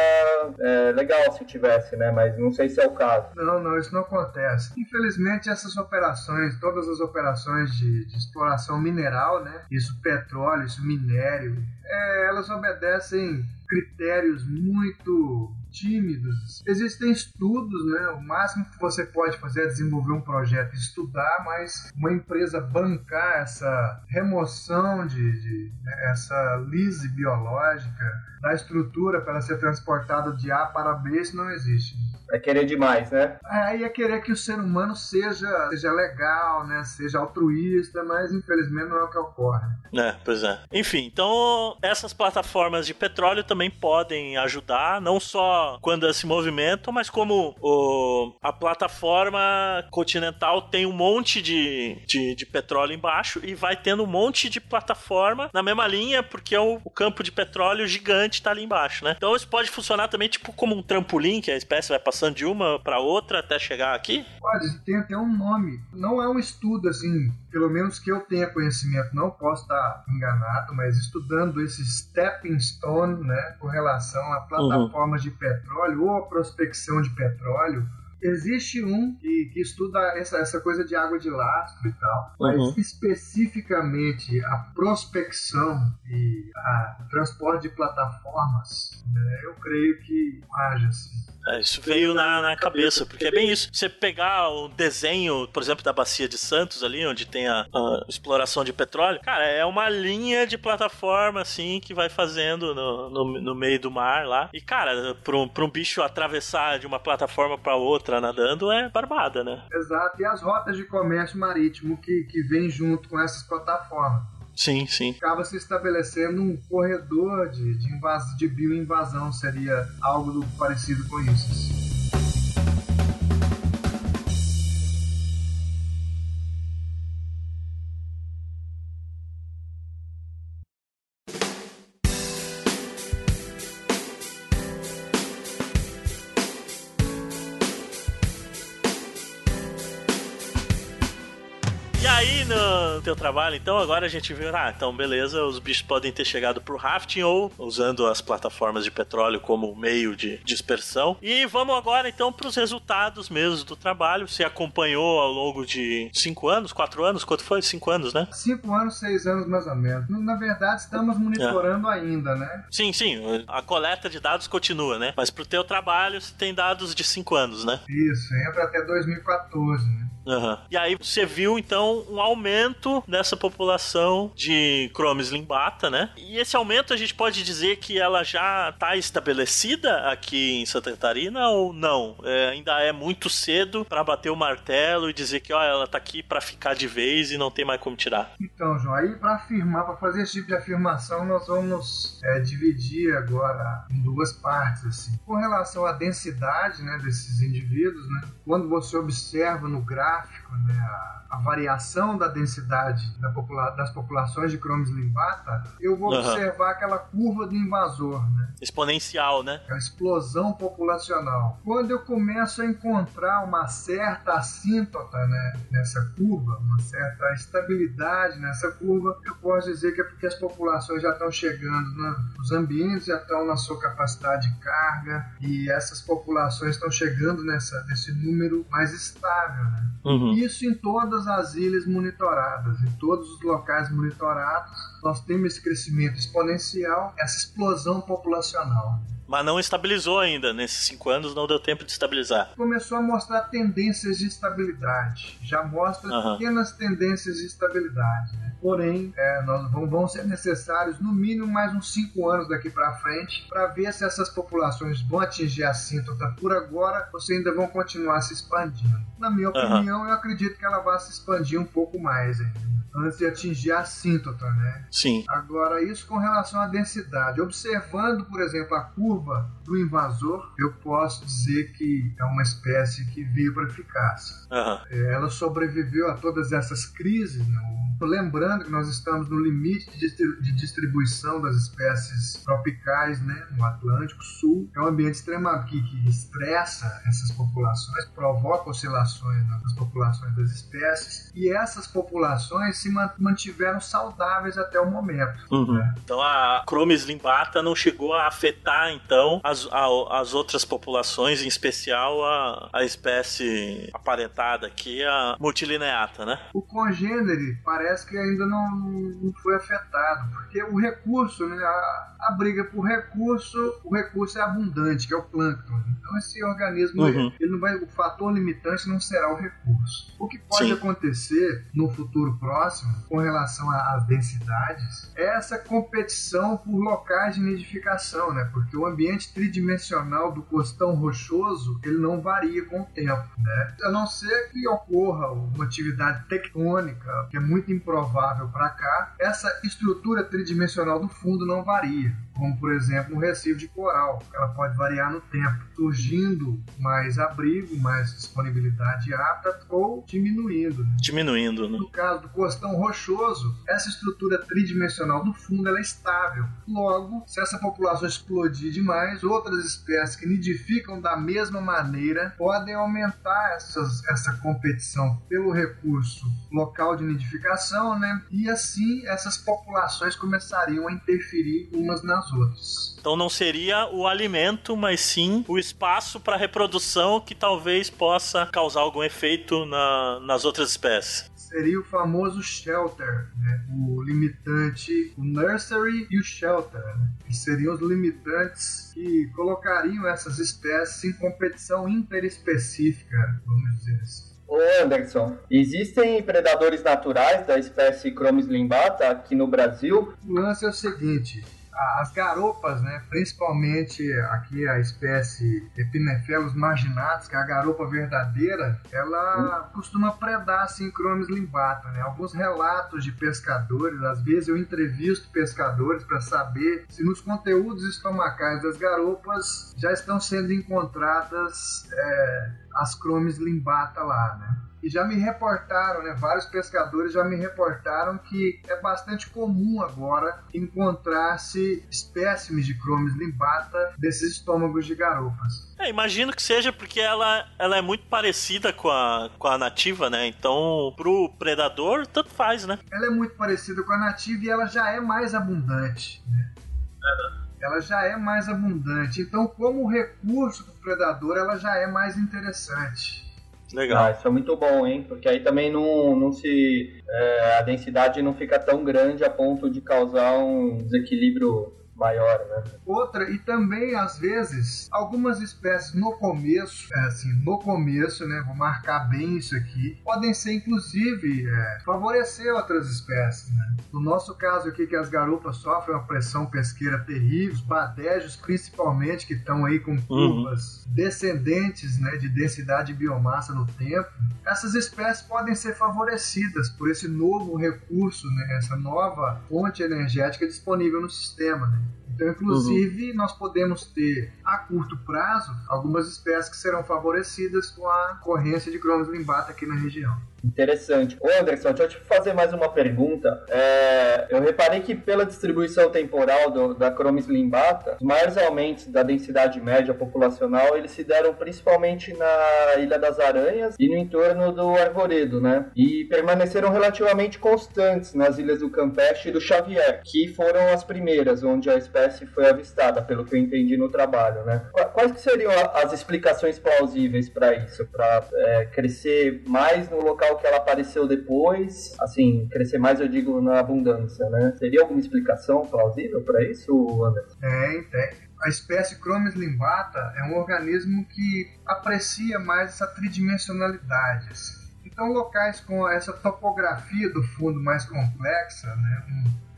é, legal se tivesse né? Mas não sei se é o caso. Não, não, isso não acontece. Infelizmente, essas operações, todas as operações de, de exploração mineral, né? Isso petróleo, isso minério, é, elas obedecem critérios muito tímidos. Existem estudos, né? O máximo que você pode fazer é desenvolver um projeto, estudar, mas uma empresa bancar essa remoção de, de né, essa lise biológica da estrutura para ser transportada de A para B, isso não existe. É querer demais, né? É, é querer que o ser humano seja, seja legal, né? Seja altruísta, mas infelizmente não é o que ocorre. É, pois é. Enfim, então essas plataformas de petróleo também podem ajudar, não só quando se movimentam, mas como o, a plataforma continental tem um monte de, de, de, petróleo embaixo e vai tendo um monte de plataforma na mesma linha, porque é o, o campo de petróleo gigante está ali embaixo, né? Então isso pode funcionar também tipo como um trampolim, que a espécie vai passando de uma para outra até chegar aqui? Pode, tem até um nome. Não é um estudo assim, pelo menos que eu tenha conhecimento, não posso estar enganado, mas estudando esse stepping stone, né, com relação a plataformas uhum. de petróleo ou a prospecção de petróleo, Existe um que, que estuda essa, essa coisa de água de lastro e tal, mas uhum. especificamente a prospecção e a transporte de plataformas, né, eu creio que haja sim. É, isso veio na, na cabeça, porque é bem isso. Você pegar o desenho, por exemplo, da Bacia de Santos ali, onde tem a, a exploração de petróleo, cara, é uma linha de plataforma, assim, que vai fazendo no, no, no meio do mar lá. E, cara, pra um, pra um bicho atravessar de uma plataforma para outra nadando é barbada, né? Exato. E as rotas de comércio marítimo que, que vêm junto com essas plataformas. Sim, sim. Acaba se estabelecendo um corredor de, de, invas, de bioinvasão, seria algo parecido com isso. Teu trabalho, então, agora a gente viu, ah, então beleza, os bichos podem ter chegado pro rafting ou usando as plataformas de petróleo como meio de dispersão. E vamos agora então pros resultados mesmo do trabalho. Você acompanhou ao longo de cinco anos, quatro anos? Quanto foi? Cinco anos, né? Cinco anos, seis anos mais ou menos. Na verdade, estamos monitorando é. ainda, né? Sim, sim. A coleta de dados continua, né? Mas pro teu trabalho você tem dados de cinco anos, né? Isso, entra até 2014, né? Uhum. E aí você viu então um aumento nessa população de Chromis limbata, né? E esse aumento a gente pode dizer que ela já está estabelecida aqui em Santa Catarina ou não? É, ainda é muito cedo para bater o martelo e dizer que ó, ela está aqui para ficar de vez e não tem mais como tirar. Então, João, aí para afirmar, para fazer esse tipo de afirmação, nós vamos é, dividir agora em duas partes. Assim. Com relação à densidade né, desses indivíduos, né, quando você observa no gráfico path gráfico, né, a, a, variação da densidade da popula das populações de Cromes limbata, eu vou uhum. observar aquela curva do invasor. Né? Exponencial, né? É a explosão populacional. Quando eu começo a encontrar uma certa assíntota né, nessa curva, uma certa estabilidade nessa curva, eu posso dizer que é porque as populações já estão chegando nos ambientes, já estão na sua capacidade de carga e essas populações estão chegando nessa, nesse número mais estável. Né? Uhum. Isso em todas as ilhas monitoradas, em todos os locais monitorados, nós temos esse crescimento exponencial, essa explosão populacional. Mas não estabilizou ainda, nesses cinco anos não deu tempo de estabilizar. Começou a mostrar tendências de estabilidade, já mostra uhum. pequenas tendências de estabilidade. Né? Porém, é, nós vão, vão, ser necessários no mínimo mais uns cinco anos daqui para frente para ver se essas populações vão atingir a síntota por agora ou se ainda vão continuar se expandindo. Na minha opinião, uhum. eu acredito que ela vai se expandir um pouco mais ainda antes de atingir a assíntota, né? Sim. Agora, isso com relação à densidade. Observando, por exemplo, a curva do invasor, eu posso dizer que é uma espécie que veio para ficar. Uhum. ela sobreviveu a todas essas crises, né? Lembrando que nós estamos no limite de distribuição das espécies tropicais né, no Atlântico Sul. É um ambiente extremamente que, que estressa essas populações, provoca oscilações nas populações das espécies, e essas populações se mantiveram saudáveis até o momento. Uhum. Né? Então a Chromis limbata não chegou a afetar então as, a, as outras populações, em especial a, a espécie aparentada aqui, a multilineata, né? O congênere parece que ainda não, não foi afetado, porque o recurso, né, a, a, briga por recurso, o recurso é abundante, que é o plâncton. Então esse organismo, uhum. ele, não vai, o fator limitante não será o recurso. O que pode Sim. acontecer no futuro próximo, com relação às densidades, é essa competição por locais de nidificação, né? Porque o ambiente tridimensional do costão rochoso, ele não varia com o tempo, né? A não ser que ocorra uma atividade tectônica, que é muito improvável para cá, essa estrutura tridimensional do fundo não varia, como por exemplo um recife de coral, ela pode variar no tempo, surgindo mais abrigo, mais disponibilidade apta ou diminuindo. Né? Diminuindo, né? No caso do costão rochoso, essa estrutura tridimensional do fundo ela é estável. Logo, se essa população explodir demais, outras espécies que nidificam da mesma maneira podem aumentar essas, essa competição pelo recurso local de nidificação né? E assim essas populações começariam a interferir umas nas outras. Então não seria o alimento, mas sim o espaço para reprodução que talvez possa causar algum efeito na, nas outras espécies seria o famoso shelter, né? o limitante, o nursery e o shelter, né? que seriam os limitantes que colocariam essas espécies em competição interespecífica, vamos dizer assim. Ô Anderson, existem predadores naturais da espécie Chromis limbata aqui no Brasil? O lance é o seguinte, as garopas, né, principalmente aqui a espécie Epinephelus marginatus, que é a garopa verdadeira, ela costuma predar assim Chromis limbata, né? Alguns relatos de pescadores, às vezes eu entrevisto pescadores para saber se nos conteúdos estomacais das garopas já estão sendo encontradas é, as Chromis limbata lá, né? E já me reportaram, né, vários pescadores já me reportaram que é bastante comum agora encontrar-se espécimes de Chromis limbata desses estômagos de garopas. É, imagino que seja porque ela, ela é muito parecida com a, com a nativa, né? Então, pro predador, tanto faz, né? Ela é muito parecida com a nativa e ela já é mais abundante, né? Ela já é mais abundante. Então, como recurso para o predador, ela já é mais interessante. Legal. Ah, isso é muito bom, hein? Porque aí também não, não se. é, a densidade não fica tão grande a ponto de causar um desequilíbrio maior, né? Outra, e também às vezes, algumas espécies no começo, é assim, no começo, né, vou marcar bem isso aqui, podem ser inclusive é, favorecer outras espécies, né? No nosso caso aqui, que as garupas sofrem uma pressão pesqueira terrível, os badejos principalmente, que estão aí com curvas descendentes, né, de densidade de biomassa no tempo, essas espécies podem ser favorecidas por esse novo recurso, né, essa nova fonte energética disponível no sistema, né? Então, inclusive, nós podemos ter a curto prazo algumas espécies que serão favorecidas com a ocorrência de Cronos limbata aqui na região. Interessante. Ô Anderson, deixa eu te fazer mais uma pergunta. É, eu reparei que pela distribuição temporal do- da Chromis limbata, os maiores aumentos da densidade média populacional, eles se deram principalmente na Ilha das Aranhas e no entorno do Arvoredo, né? E permaneceram relativamente constantes nas ilhas do Campeche e do Xavier, que foram as primeiras onde a espécie foi avistada, pelo que eu entendi no trabalho, né? Qua- Quais que seriam as explicações plausíveis para isso? Para crescer mais no local que ela apareceu depois? Assim, crescer mais, eu digo, na abundância, né? Seria alguma explicação plausível para isso, Anderson? Tem, tem. A espécie Chromis limbata é um organismo que aprecia mais essa tridimensionalidade. assim. Então, locais com essa topografia do fundo mais complexa, né,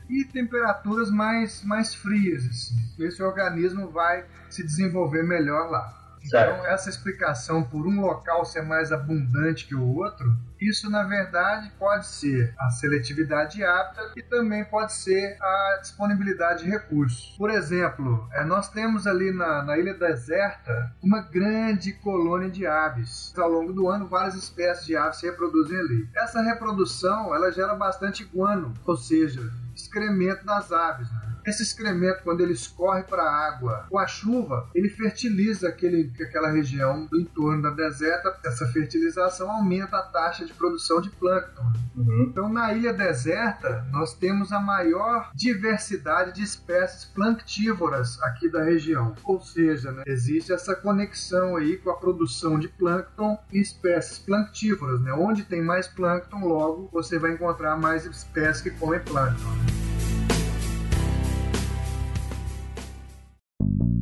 e temperaturas mais, mais frias, assim, esse organismo vai se desenvolver melhor lá. Então, Certo. essa explicação por um local ser mais abundante que o outro, isso na verdade pode ser a seletividade de hábitat e também pode ser a disponibilidade de recursos. Por exemplo, eh, nós temos ali na, na ilha deserta uma grande colônia de aves. Ao longo do ano, várias espécies de aves se reproduzem ali. Essa reprodução ela gera bastante guano, ou seja, excremento das aves. né? Esse excremento, quando ele escorre para a água com a chuva, ele fertiliza aquele, aquela região do entorno da deserta. Essa fertilização aumenta a taxa de produção de plâncton. Uhum. Então, na ilha deserta, nós temos a maior diversidade de espécies planctívoras aqui da região. Ou seja, né, existe essa conexão aí com a produção de plâncton e espécies planctívoras. Né? Onde tem mais plâncton, logo você vai encontrar mais espécies que comem plâncton. Thank you.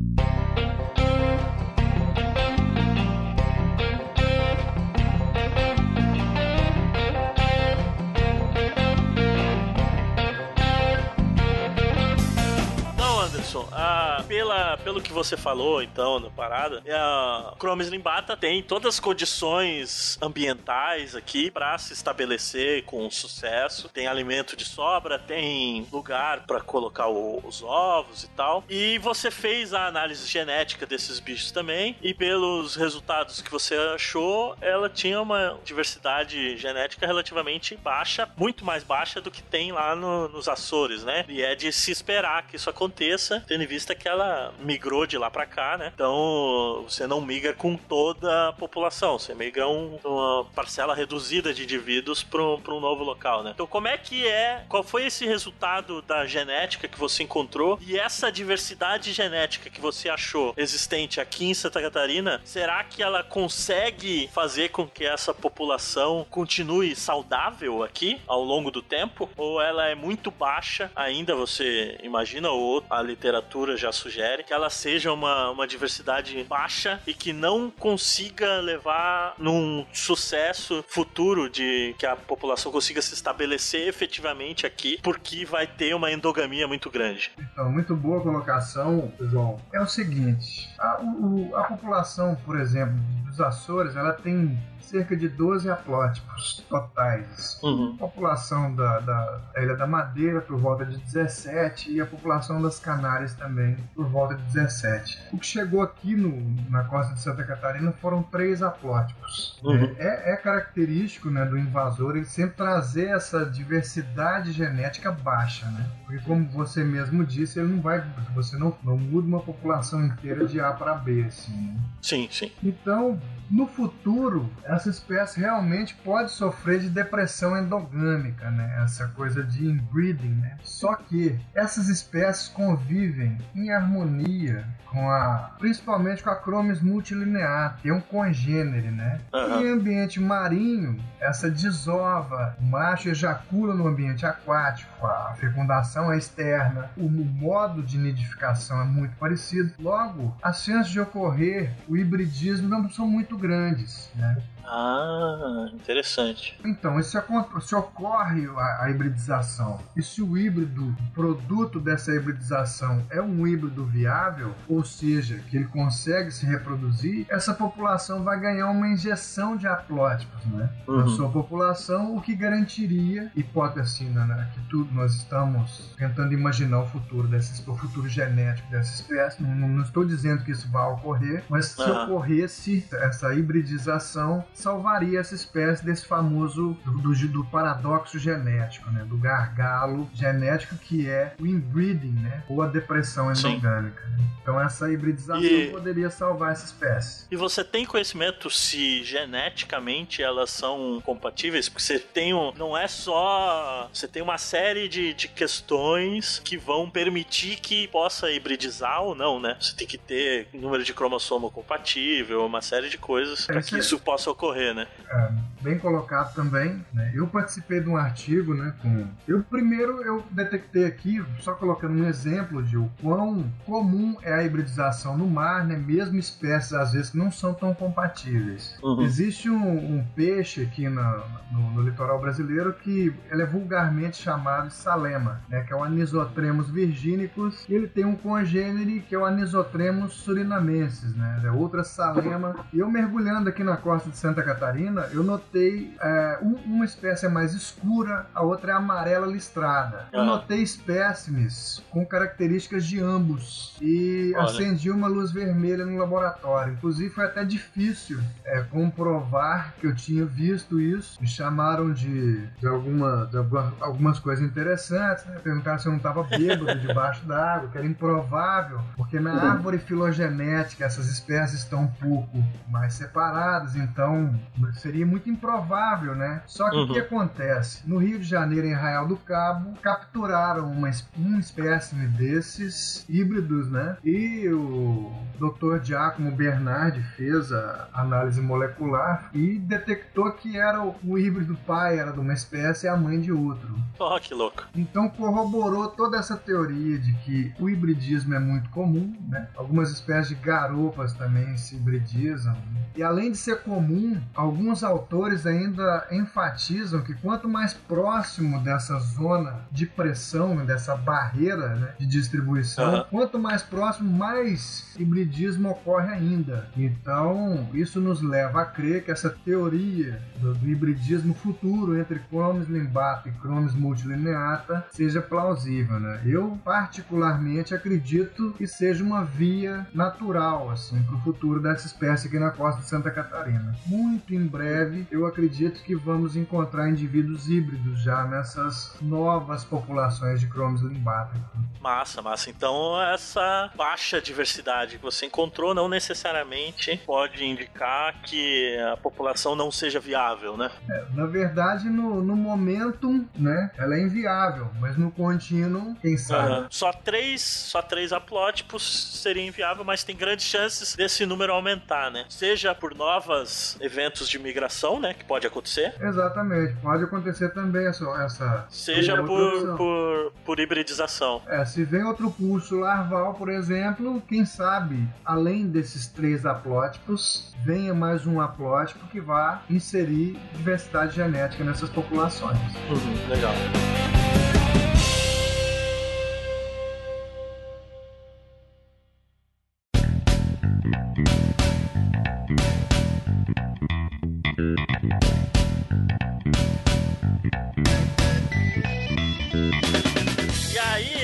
Anderson, a- pela, pelo que você falou, então, na parada, a Chromis limbata tem todas as condições ambientais aqui para se estabelecer com sucesso. Tem alimento de sobra, tem lugar para colocar o- os ovos e tal. E você fez a análise genética desses bichos também, e pelos resultados que você achou, ela tinha uma diversidade genética relativamente baixa, muito mais baixa do que tem lá no- nos Açores, né? E é de se esperar que isso aconteça, tendo em vista que ela migrou de lá pra cá, né? Então você não migra com toda a população, você migra um- uma parcela reduzida de indivíduos para um novo local, né? Então como é que é? Qual foi esse resultado da genética que você encontrou e essa diversidade genética que você achou existente aqui em Santa Catarina? Será que ela consegue fazer com que essa população continue saudável aqui ao longo do tempo? Ou ela é muito baixa ainda? Você imagina ou a literatura já sugere que ela seja uma, uma diversidade baixa e que não consiga levar num sucesso futuro de que a população consiga se estabelecer efetivamente aqui, porque vai ter uma endogamia muito grande. Então, muito boa colocação, João. É o seguinte, a, o- a população, por exemplo, dos Açores, ela tem cerca de 12 haplótipos totais. Uhum. A população da, da- da Ilha da Madeira por volta de 17 e a população das Canárias também por volta de 1917. O que chegou aqui no, na costa de Santa Catarina foram três aplótipos. Uhum. É, é, característico né, do invasor ele sempre trazer essa diversidade genética baixa, né? Porque como você mesmo disse, ele não vai, você não, não muda uma população inteira de A para B, assim. Né? Sim, sim. Então, no futuro, essa espécie realmente pode sofrer de depressão endogâmica, né? Essa coisa de inbreeding, né? Só que essas espécies convivem em harmonia com a, principalmente com a Chromis multilinear, que é um congênere, né? Uhum. Em ambiente marinho, essa desova, o macho ejacula no ambiente aquático, a fecundação é externa, o modo de nidificação é muito parecido. Logo, as chances de ocorrer o hibridismo não são muito grandes, né? Ah, interessante. Então, se, se ocorre a, a, hibridização e se o híbrido, o produto dessa hibridização é um híbrido viável, ou seja, que ele consegue se reproduzir, essa população vai ganhar uma injeção de haplótipos né, uhum. na sua população, o que garantiria, hipótese né, que tudo nós estamos tentando imaginar o futuro desse, o futuro genético dessa espécie. Não, não estou dizendo que isso vai ocorrer, mas se uhum. ocorresse essa hibridização, salvaria essa espécie desse famoso do, do, do, paradoxo genético, né? Do gargalo genético que é o inbreeding, né? Ou a depressão endogâmica. Então essa hibridização e... poderia salvar essa espécie. E você tem conhecimento se geneticamente elas são compatíveis? Porque você tem um, não é só você tem uma série de, de questões que vão permitir que possa hibridizar ou não, né? Você tem que ter número de cromossomo compatível, uma série de coisas para que isso possa ocorrer ocorrer, né? É, bem colocado também. Né? Eu participei de um artigo, né? Com... Eu primeiro eu detectei aqui, só colocando um exemplo de o quão comum é a hibridização no mar, né? Mesmo espécies às vezes que não são tão compatíveis. Uhum. Existe um, um, peixe aqui na, no, no, litoral brasileiro que ele é vulgarmente chamado de salema, né? Que é o Anisotremus virginicus. E ele tem um congênere que é o Anisotremus surinamensis, né? É outra salema. E eu mergulhando aqui na costa de Santa Santa Catarina, eu notei é, um, uma espécie é mais escura, a outra é amarela listrada. Eu notei espécimes com características de ambos e Olha. acendi uma luz vermelha no laboratório. Inclusive foi até difícil é, comprovar que eu tinha visto isso. Me chamaram de, de, alguma, de algumas coisas interessantes, né? perguntaram se eu não estava bêbado debaixo d'água, que era improvável, porque na uhum. árvore filogenética essas espécies estão um pouco mais separadas, então seria muito improvável, né? Só que uhum. o que uhum. acontece? No Rio de Janeiro, em Arraial do Cabo, capturaram uma, um espécime desses híbridos, né? E o Dr. Giacomo Bernardi fez a análise molecular e detectou que era o, o híbrido pai era de uma espécie e a mãe de outro. Oh, que louco. Então corroborou toda essa teoria de que o hibridismo é muito comum, né? Algumas espécies de garopas também se hibridizam. E além de ser comum, alguns autores ainda enfatizam que quanto mais próximo dessa zona de pressão, dessa barreira né, de distribuição, uhum. quanto mais próximo, mais hibridismo ocorre ainda. Então, isso nos leva a crer que essa teoria do, do hibridismo futuro entre Chromis limbata e Chromis multilineata seja plausível. Né? Eu, particularmente, acredito que seja uma via natural assim, para o futuro dessa espécie aqui na costa de Santa Catarina. Muito em breve, eu acredito que vamos encontrar indivíduos híbridos já nessas novas populações de Chromis limbata. Massa, massa. Então, essa baixa diversidade que você encontrou não necessariamente pode indicar que a população não seja viável, né? É, na verdade, no, no momento, né, ela é inviável, mas no contínuo, quem sabe? Uhum. Só três, só três haplótipos seria inviável, mas tem grandes chances desse número aumentar, né? Seja por novas eventos de migração, né? Que pode acontecer. Exatamente. Pode acontecer também essa. essa Seja por, por, por hibridização. É, se vem outro pulso larval, por exemplo, quem sabe, além desses três haplótipos, venha mais um haplótipo que vá inserir diversidade genética nessas populações. Uhum, legal.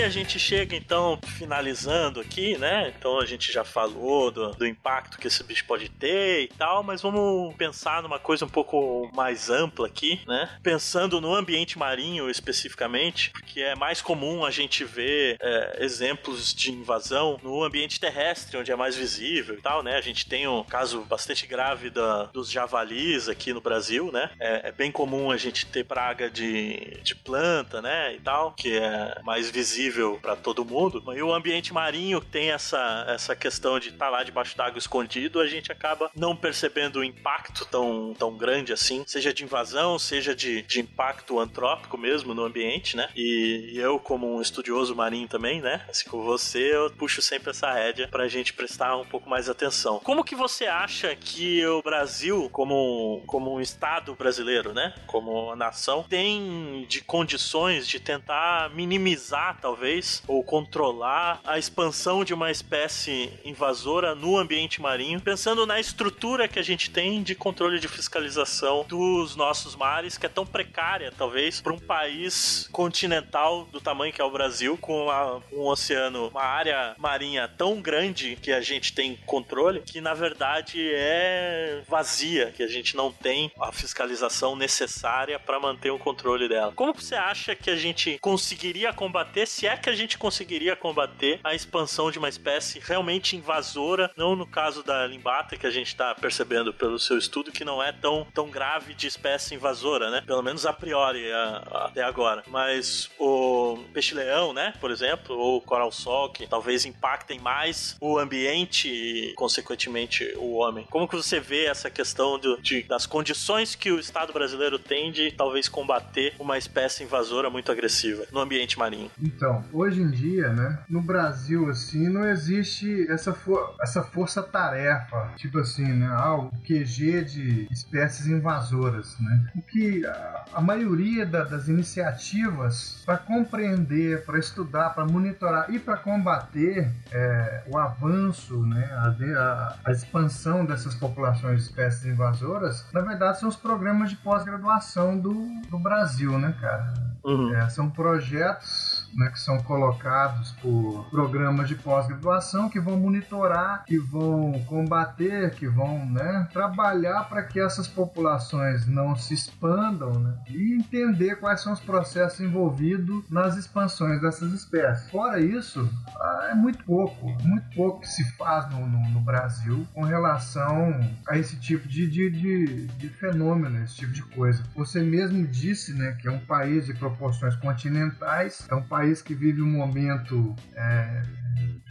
A gente chega então finalizando aqui, né? Então a gente já falou do, do impacto que esse bicho pode ter e tal, mas vamos pensar numa coisa um pouco mais ampla aqui, né? Pensando no ambiente marinho especificamente, porque é mais comum a gente ver é, exemplos de invasão no ambiente terrestre, onde é mais visível e tal, né? A gente tem um caso bastante grave da, dos javalis aqui no Brasil, né? É, é bem comum a gente ter praga de, de planta, né? E tal, que é mais visível para todo mundo. E o ambiente marinho tem essa, essa questão de estar tá lá debaixo d'água escondido, a gente acaba não percebendo o impacto tão, tão grande assim, seja de invasão, seja de, de impacto antrópico mesmo no ambiente, né? E, e eu, como um estudioso marinho também, né? Assim como você, eu puxo sempre essa rédea pra gente prestar um pouco mais atenção. Como que você acha que o Brasil, como, como um estado brasileiro, né? Como nação, tem de condições de tentar minimizar, talvez, ou controlar a expansão de uma espécie invasora no ambiente marinho, pensando na estrutura que a gente tem de controle de fiscalização dos nossos mares, que é tão precária, talvez, para um país continental do tamanho que é o Brasil, com a, um oceano, uma área marinha tão grande que a gente tem controle, que na verdade é vazia, que a gente não tem a fiscalização necessária para manter o controle dela. Como você acha que a gente conseguiria combater, se é que a gente conseguiria combater a expansão de uma espécie realmente invasora, não no caso da limbata que a gente está percebendo pelo seu estudo que não é tão, tão grave de espécie invasora, né? Pelo menos a priori a, a, até agora. Mas o peixe-leão, né, por exemplo, ou o coral-sol, que talvez impactem mais o ambiente e, consequentemente, o homem. Como que você vê essa questão de, das condições que o Estado brasileiro tem de talvez combater uma espécie invasora muito agressiva no ambiente marinho? Então, hoje em dia, né, no Brasil, assim, não existe essa, for essa força-tarefa, tipo assim, né, ah, o QG de espécies invasoras, né? O que a, a maioria da, das iniciativas para compreender, para estudar, para monitorar e para combater é, o avanço, né, a, a, a, expansão dessas populações de espécies invasoras, na verdade são os programas de pós-graduação do, do Brasil, né, cara? Uhum. É, são projetos né, que são colocados por programas de pós-graduação que vão monitorar, que vão combater, que vão né, trabalhar para que essas populações não se expandam né, e entender quais são os processos envolvidos nas expansões dessas espécies. Fora isso, ah, é muito pouco, muito pouco que se faz no, no, no Brasil com relação a esse tipo de, de, de, de fenômeno, esse tipo de coisa. Você mesmo disse né, que é um país de proporções continentais, é um país país que vive um momento é,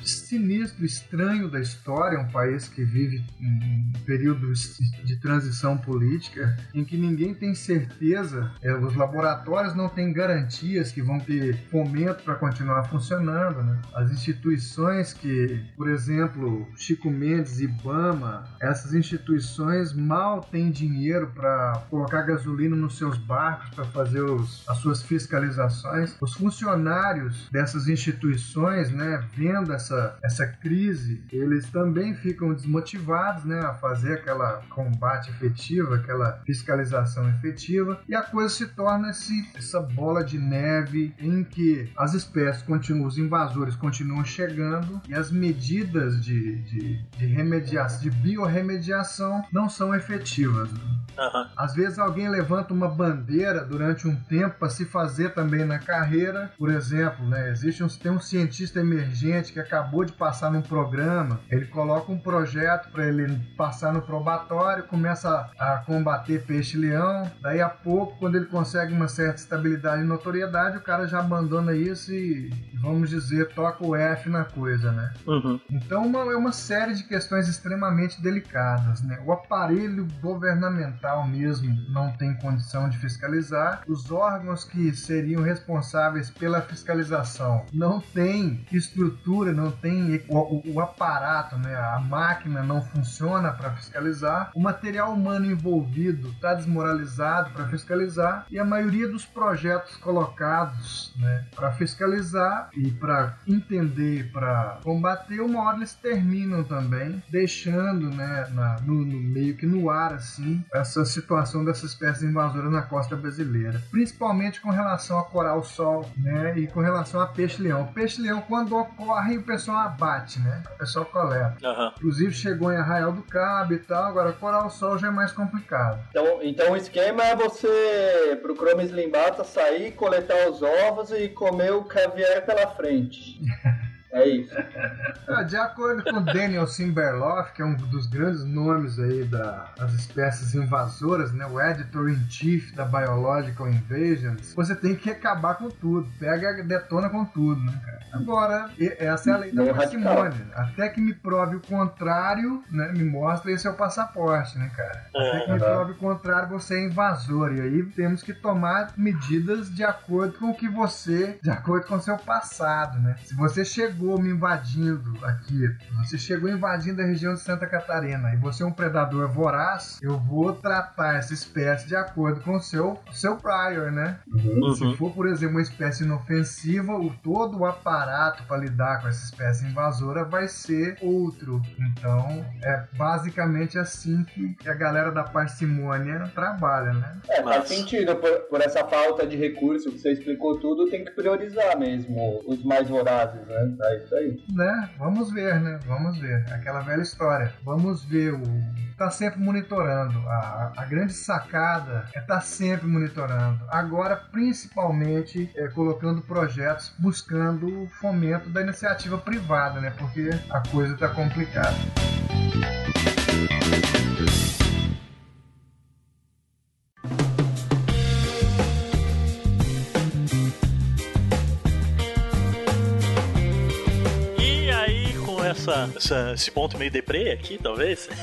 sinistro, estranho da história, um país que vive um período de transição política em que ninguém tem certeza, é, os laboratórios não têm garantias que vão ter fomento para continuar funcionando, né? as instituições que, por exemplo, Chico Mendes, Ibama, essas instituições mal têm dinheiro para colocar gasolina nos seus barcos para fazer os, as suas fiscalizações, os funcionários dessas instituições, né, vendo essa essa, essa crise, eles também ficam desmotivados né, a fazer aquela combate efetivo, aquela fiscalização efetiva, e a coisa se torna esse, essa bola de neve em que as espécies continuam, os invasores continuam chegando e as medidas de, de, de remediação, de biorremediação não são efetivas. Né? Uhum. Às vezes alguém levanta uma bandeira durante um tempo para se fazer também na carreira. Por exemplo, né, existe um, tem um cientista emergente que acabou de passar num programa, ele coloca um projeto para ele passar no probatório, começa a, a combater peixe-leão. Daí a pouco, quando ele consegue uma certa estabilidade e notoriedade, o cara já abandona isso e, vamos dizer, toca o F na coisa, né? Uhum. Então uma, é uma série de questões extremamente delicadas, né? O aparelho governamental mesmo não tem condição de fiscalizar. Os órgãos que seriam responsáveis pela fiscalização não têm estrutura, não tem o, o, o aparato, né? a máquina não funciona para fiscalizar. O material humano envolvido está desmoralizado para fiscalizar e a maioria dos projetos colocados né, para fiscalizar e para entender, para combater, uma hora eles terminam também, deixando né, na, no, no meio que no ar assim essa situação dessas espécies invasoras na costa brasileira, principalmente com relação a coral-sol, né, e com relação a peixe-leão. Peixe-leão, quando ocorre, o pessoal abate, né, o pessoal coleta. Uhum. Inclusive chegou em Arraial do Cabo e tal, agora coral-sol já é mais complicado. Então, então o esquema é você, pro Chromis limbata, sair, coletar os ovos e comer o caviar pela frente. É isso. Ah, de acordo com Daniel Simberloff, que é um dos grandes nomes aí das espécies invasoras, né, o editor-in-chief da Biological Invasions, você tem que acabar com tudo. Pega, detona com tudo, né, cara? Agora, essa é a lei da parcimônia. Até que me prove o contrário, né, me mostra esse é o passaporte, né, cara? Até que me prove o contrário, você é invasor. E aí temos que tomar medidas de acordo com o que você, de acordo com o seu passado, né? Se você chegou chegou me invadindo aqui, você chegou invadindo a região de Santa Catarina e você é um predador voraz, eu vou tratar essa espécie de acordo com o seu, seu prior, né? Uhum. Se for, por exemplo, uma espécie inofensiva, o todo o aparato para lidar com essa espécie invasora vai ser outro. Então, é basicamente assim que a galera da parcimônia trabalha, né? É, faz sentido. Por, por essa falta de recurso que você explicou tudo, tem que priorizar mesmo os mais vorazes, né? É isso aí. Né? Vamos ver, né? Vamos ver. Aquela velha história. Vamos ver o. Tá sempre monitorando. A, a grande sacada é tá sempre monitorando. Agora, principalmente, é, colocando projetos buscando o fomento da iniciativa privada, né? Porque a coisa tá complicada. Essa, essa, esse ponto meio deprê aqui, talvez,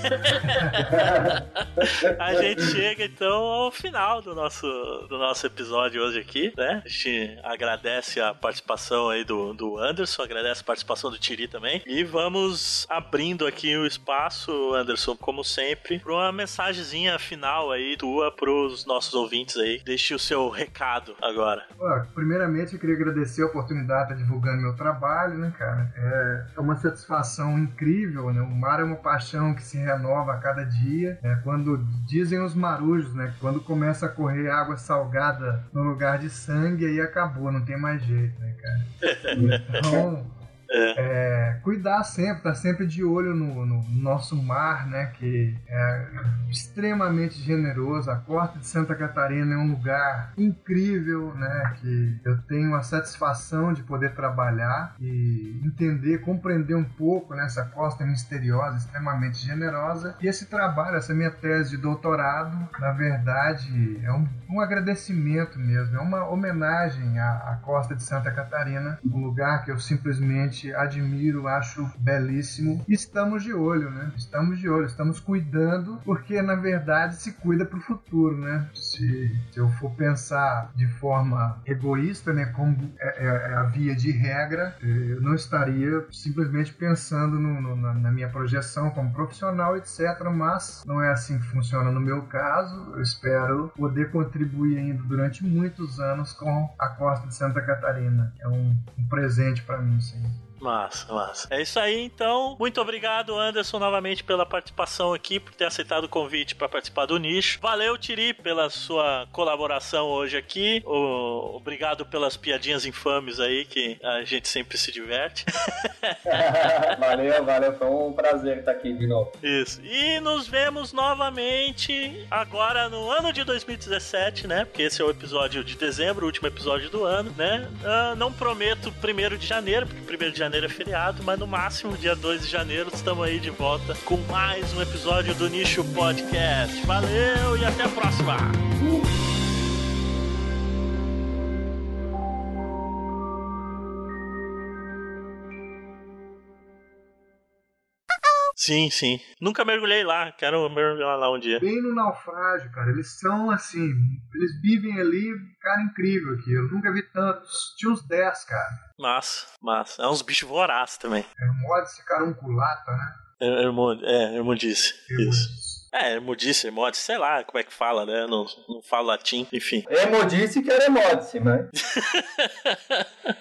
a gente chega então ao final do nosso, do nosso episódio hoje aqui, né? A gente agradece a participação aí do, do Anderson, agradece a participação do Tiri também. E vamos abrindo aqui o espaço, Anderson, como sempre, para uma mensagenzinha final aí tua pros nossos ouvintes aí. Deixe o seu recado agora. primeiramente, eu queria agradecer a oportunidade de divulgando meu trabalho, né, cara? É, é uma satisfação paixão incrível, né? O mar é uma paixão que se renova a cada dia. Né? Quando dizem os marujos, né? Quando começa a correr água salgada no lugar de sangue, aí acabou, não tem mais jeito, né, cara? Então, é. É, cuidar sempre, estar tá sempre de olho no, no, nosso mar, né? Que é extremamente generoso. A Costa de Santa Catarina é um lugar incrível, né? Que eu tenho a satisfação de poder trabalhar e entender, compreender um pouco nessa né, costa misteriosa, extremamente generosa. E esse trabalho, essa minha tese de doutorado, na verdade, é um, um agradecimento mesmo, é uma homenagem à, à Costa de Santa Catarina, um lugar que eu simplesmente admiro, acho belíssimo. Estamos de olho, né? Estamos de olho, estamos cuidando, porque na verdade se cuida para o futuro, né? Se, se, eu for pensar de forma egoísta, né, como é, é, é a via de regra, eu não estaria simplesmente pensando no, no, na minha projeção como profissional, etc. Mas não é assim que funciona no meu caso. Eu espero poder contribuir ainda durante muitos anos com a costa de Santa Catarina. É um, um presente para mim, sim. Massa, massa. É isso aí, então. Muito obrigado, Anderson, novamente pela participação aqui, por ter aceitado o convite para participar do nicho. Valeu, Tiri, pela sua colaboração hoje aqui. O... Obrigado pelas piadinhas infames aí, que a gente sempre se diverte. valeu, valeu. Foi um prazer estar aqui de novo. Isso. E nos vemos novamente agora no ano de 2017, né? Porque esse é o episódio de dezembro, o último episódio do ano, né? Uh, não prometo primeiro de janeiro, porque primeiro de janeiro janeiro é feriado, mas no máximo, dia 2 de janeiro, estamos aí de volta com mais um episódio do Nicho Podcast. Valeu e até a próxima! Sim, sim. Nunca mergulhei lá, quero mergulhar lá um dia. Bem no naufrágio, cara. Eles são assim, eles vivem ali, cara incrível aqui. Eu nunca vi tantos. Tinha uns 10, cara. Massa, massa. É uns bichos vorazes também. Hermodice carunculata, né? É, é, Hermodice. Isso. É, Hermodice, Hermodice, sei lá como é que fala, né? Não, não falo latim, enfim. Hermodice que era Hermodice, mas.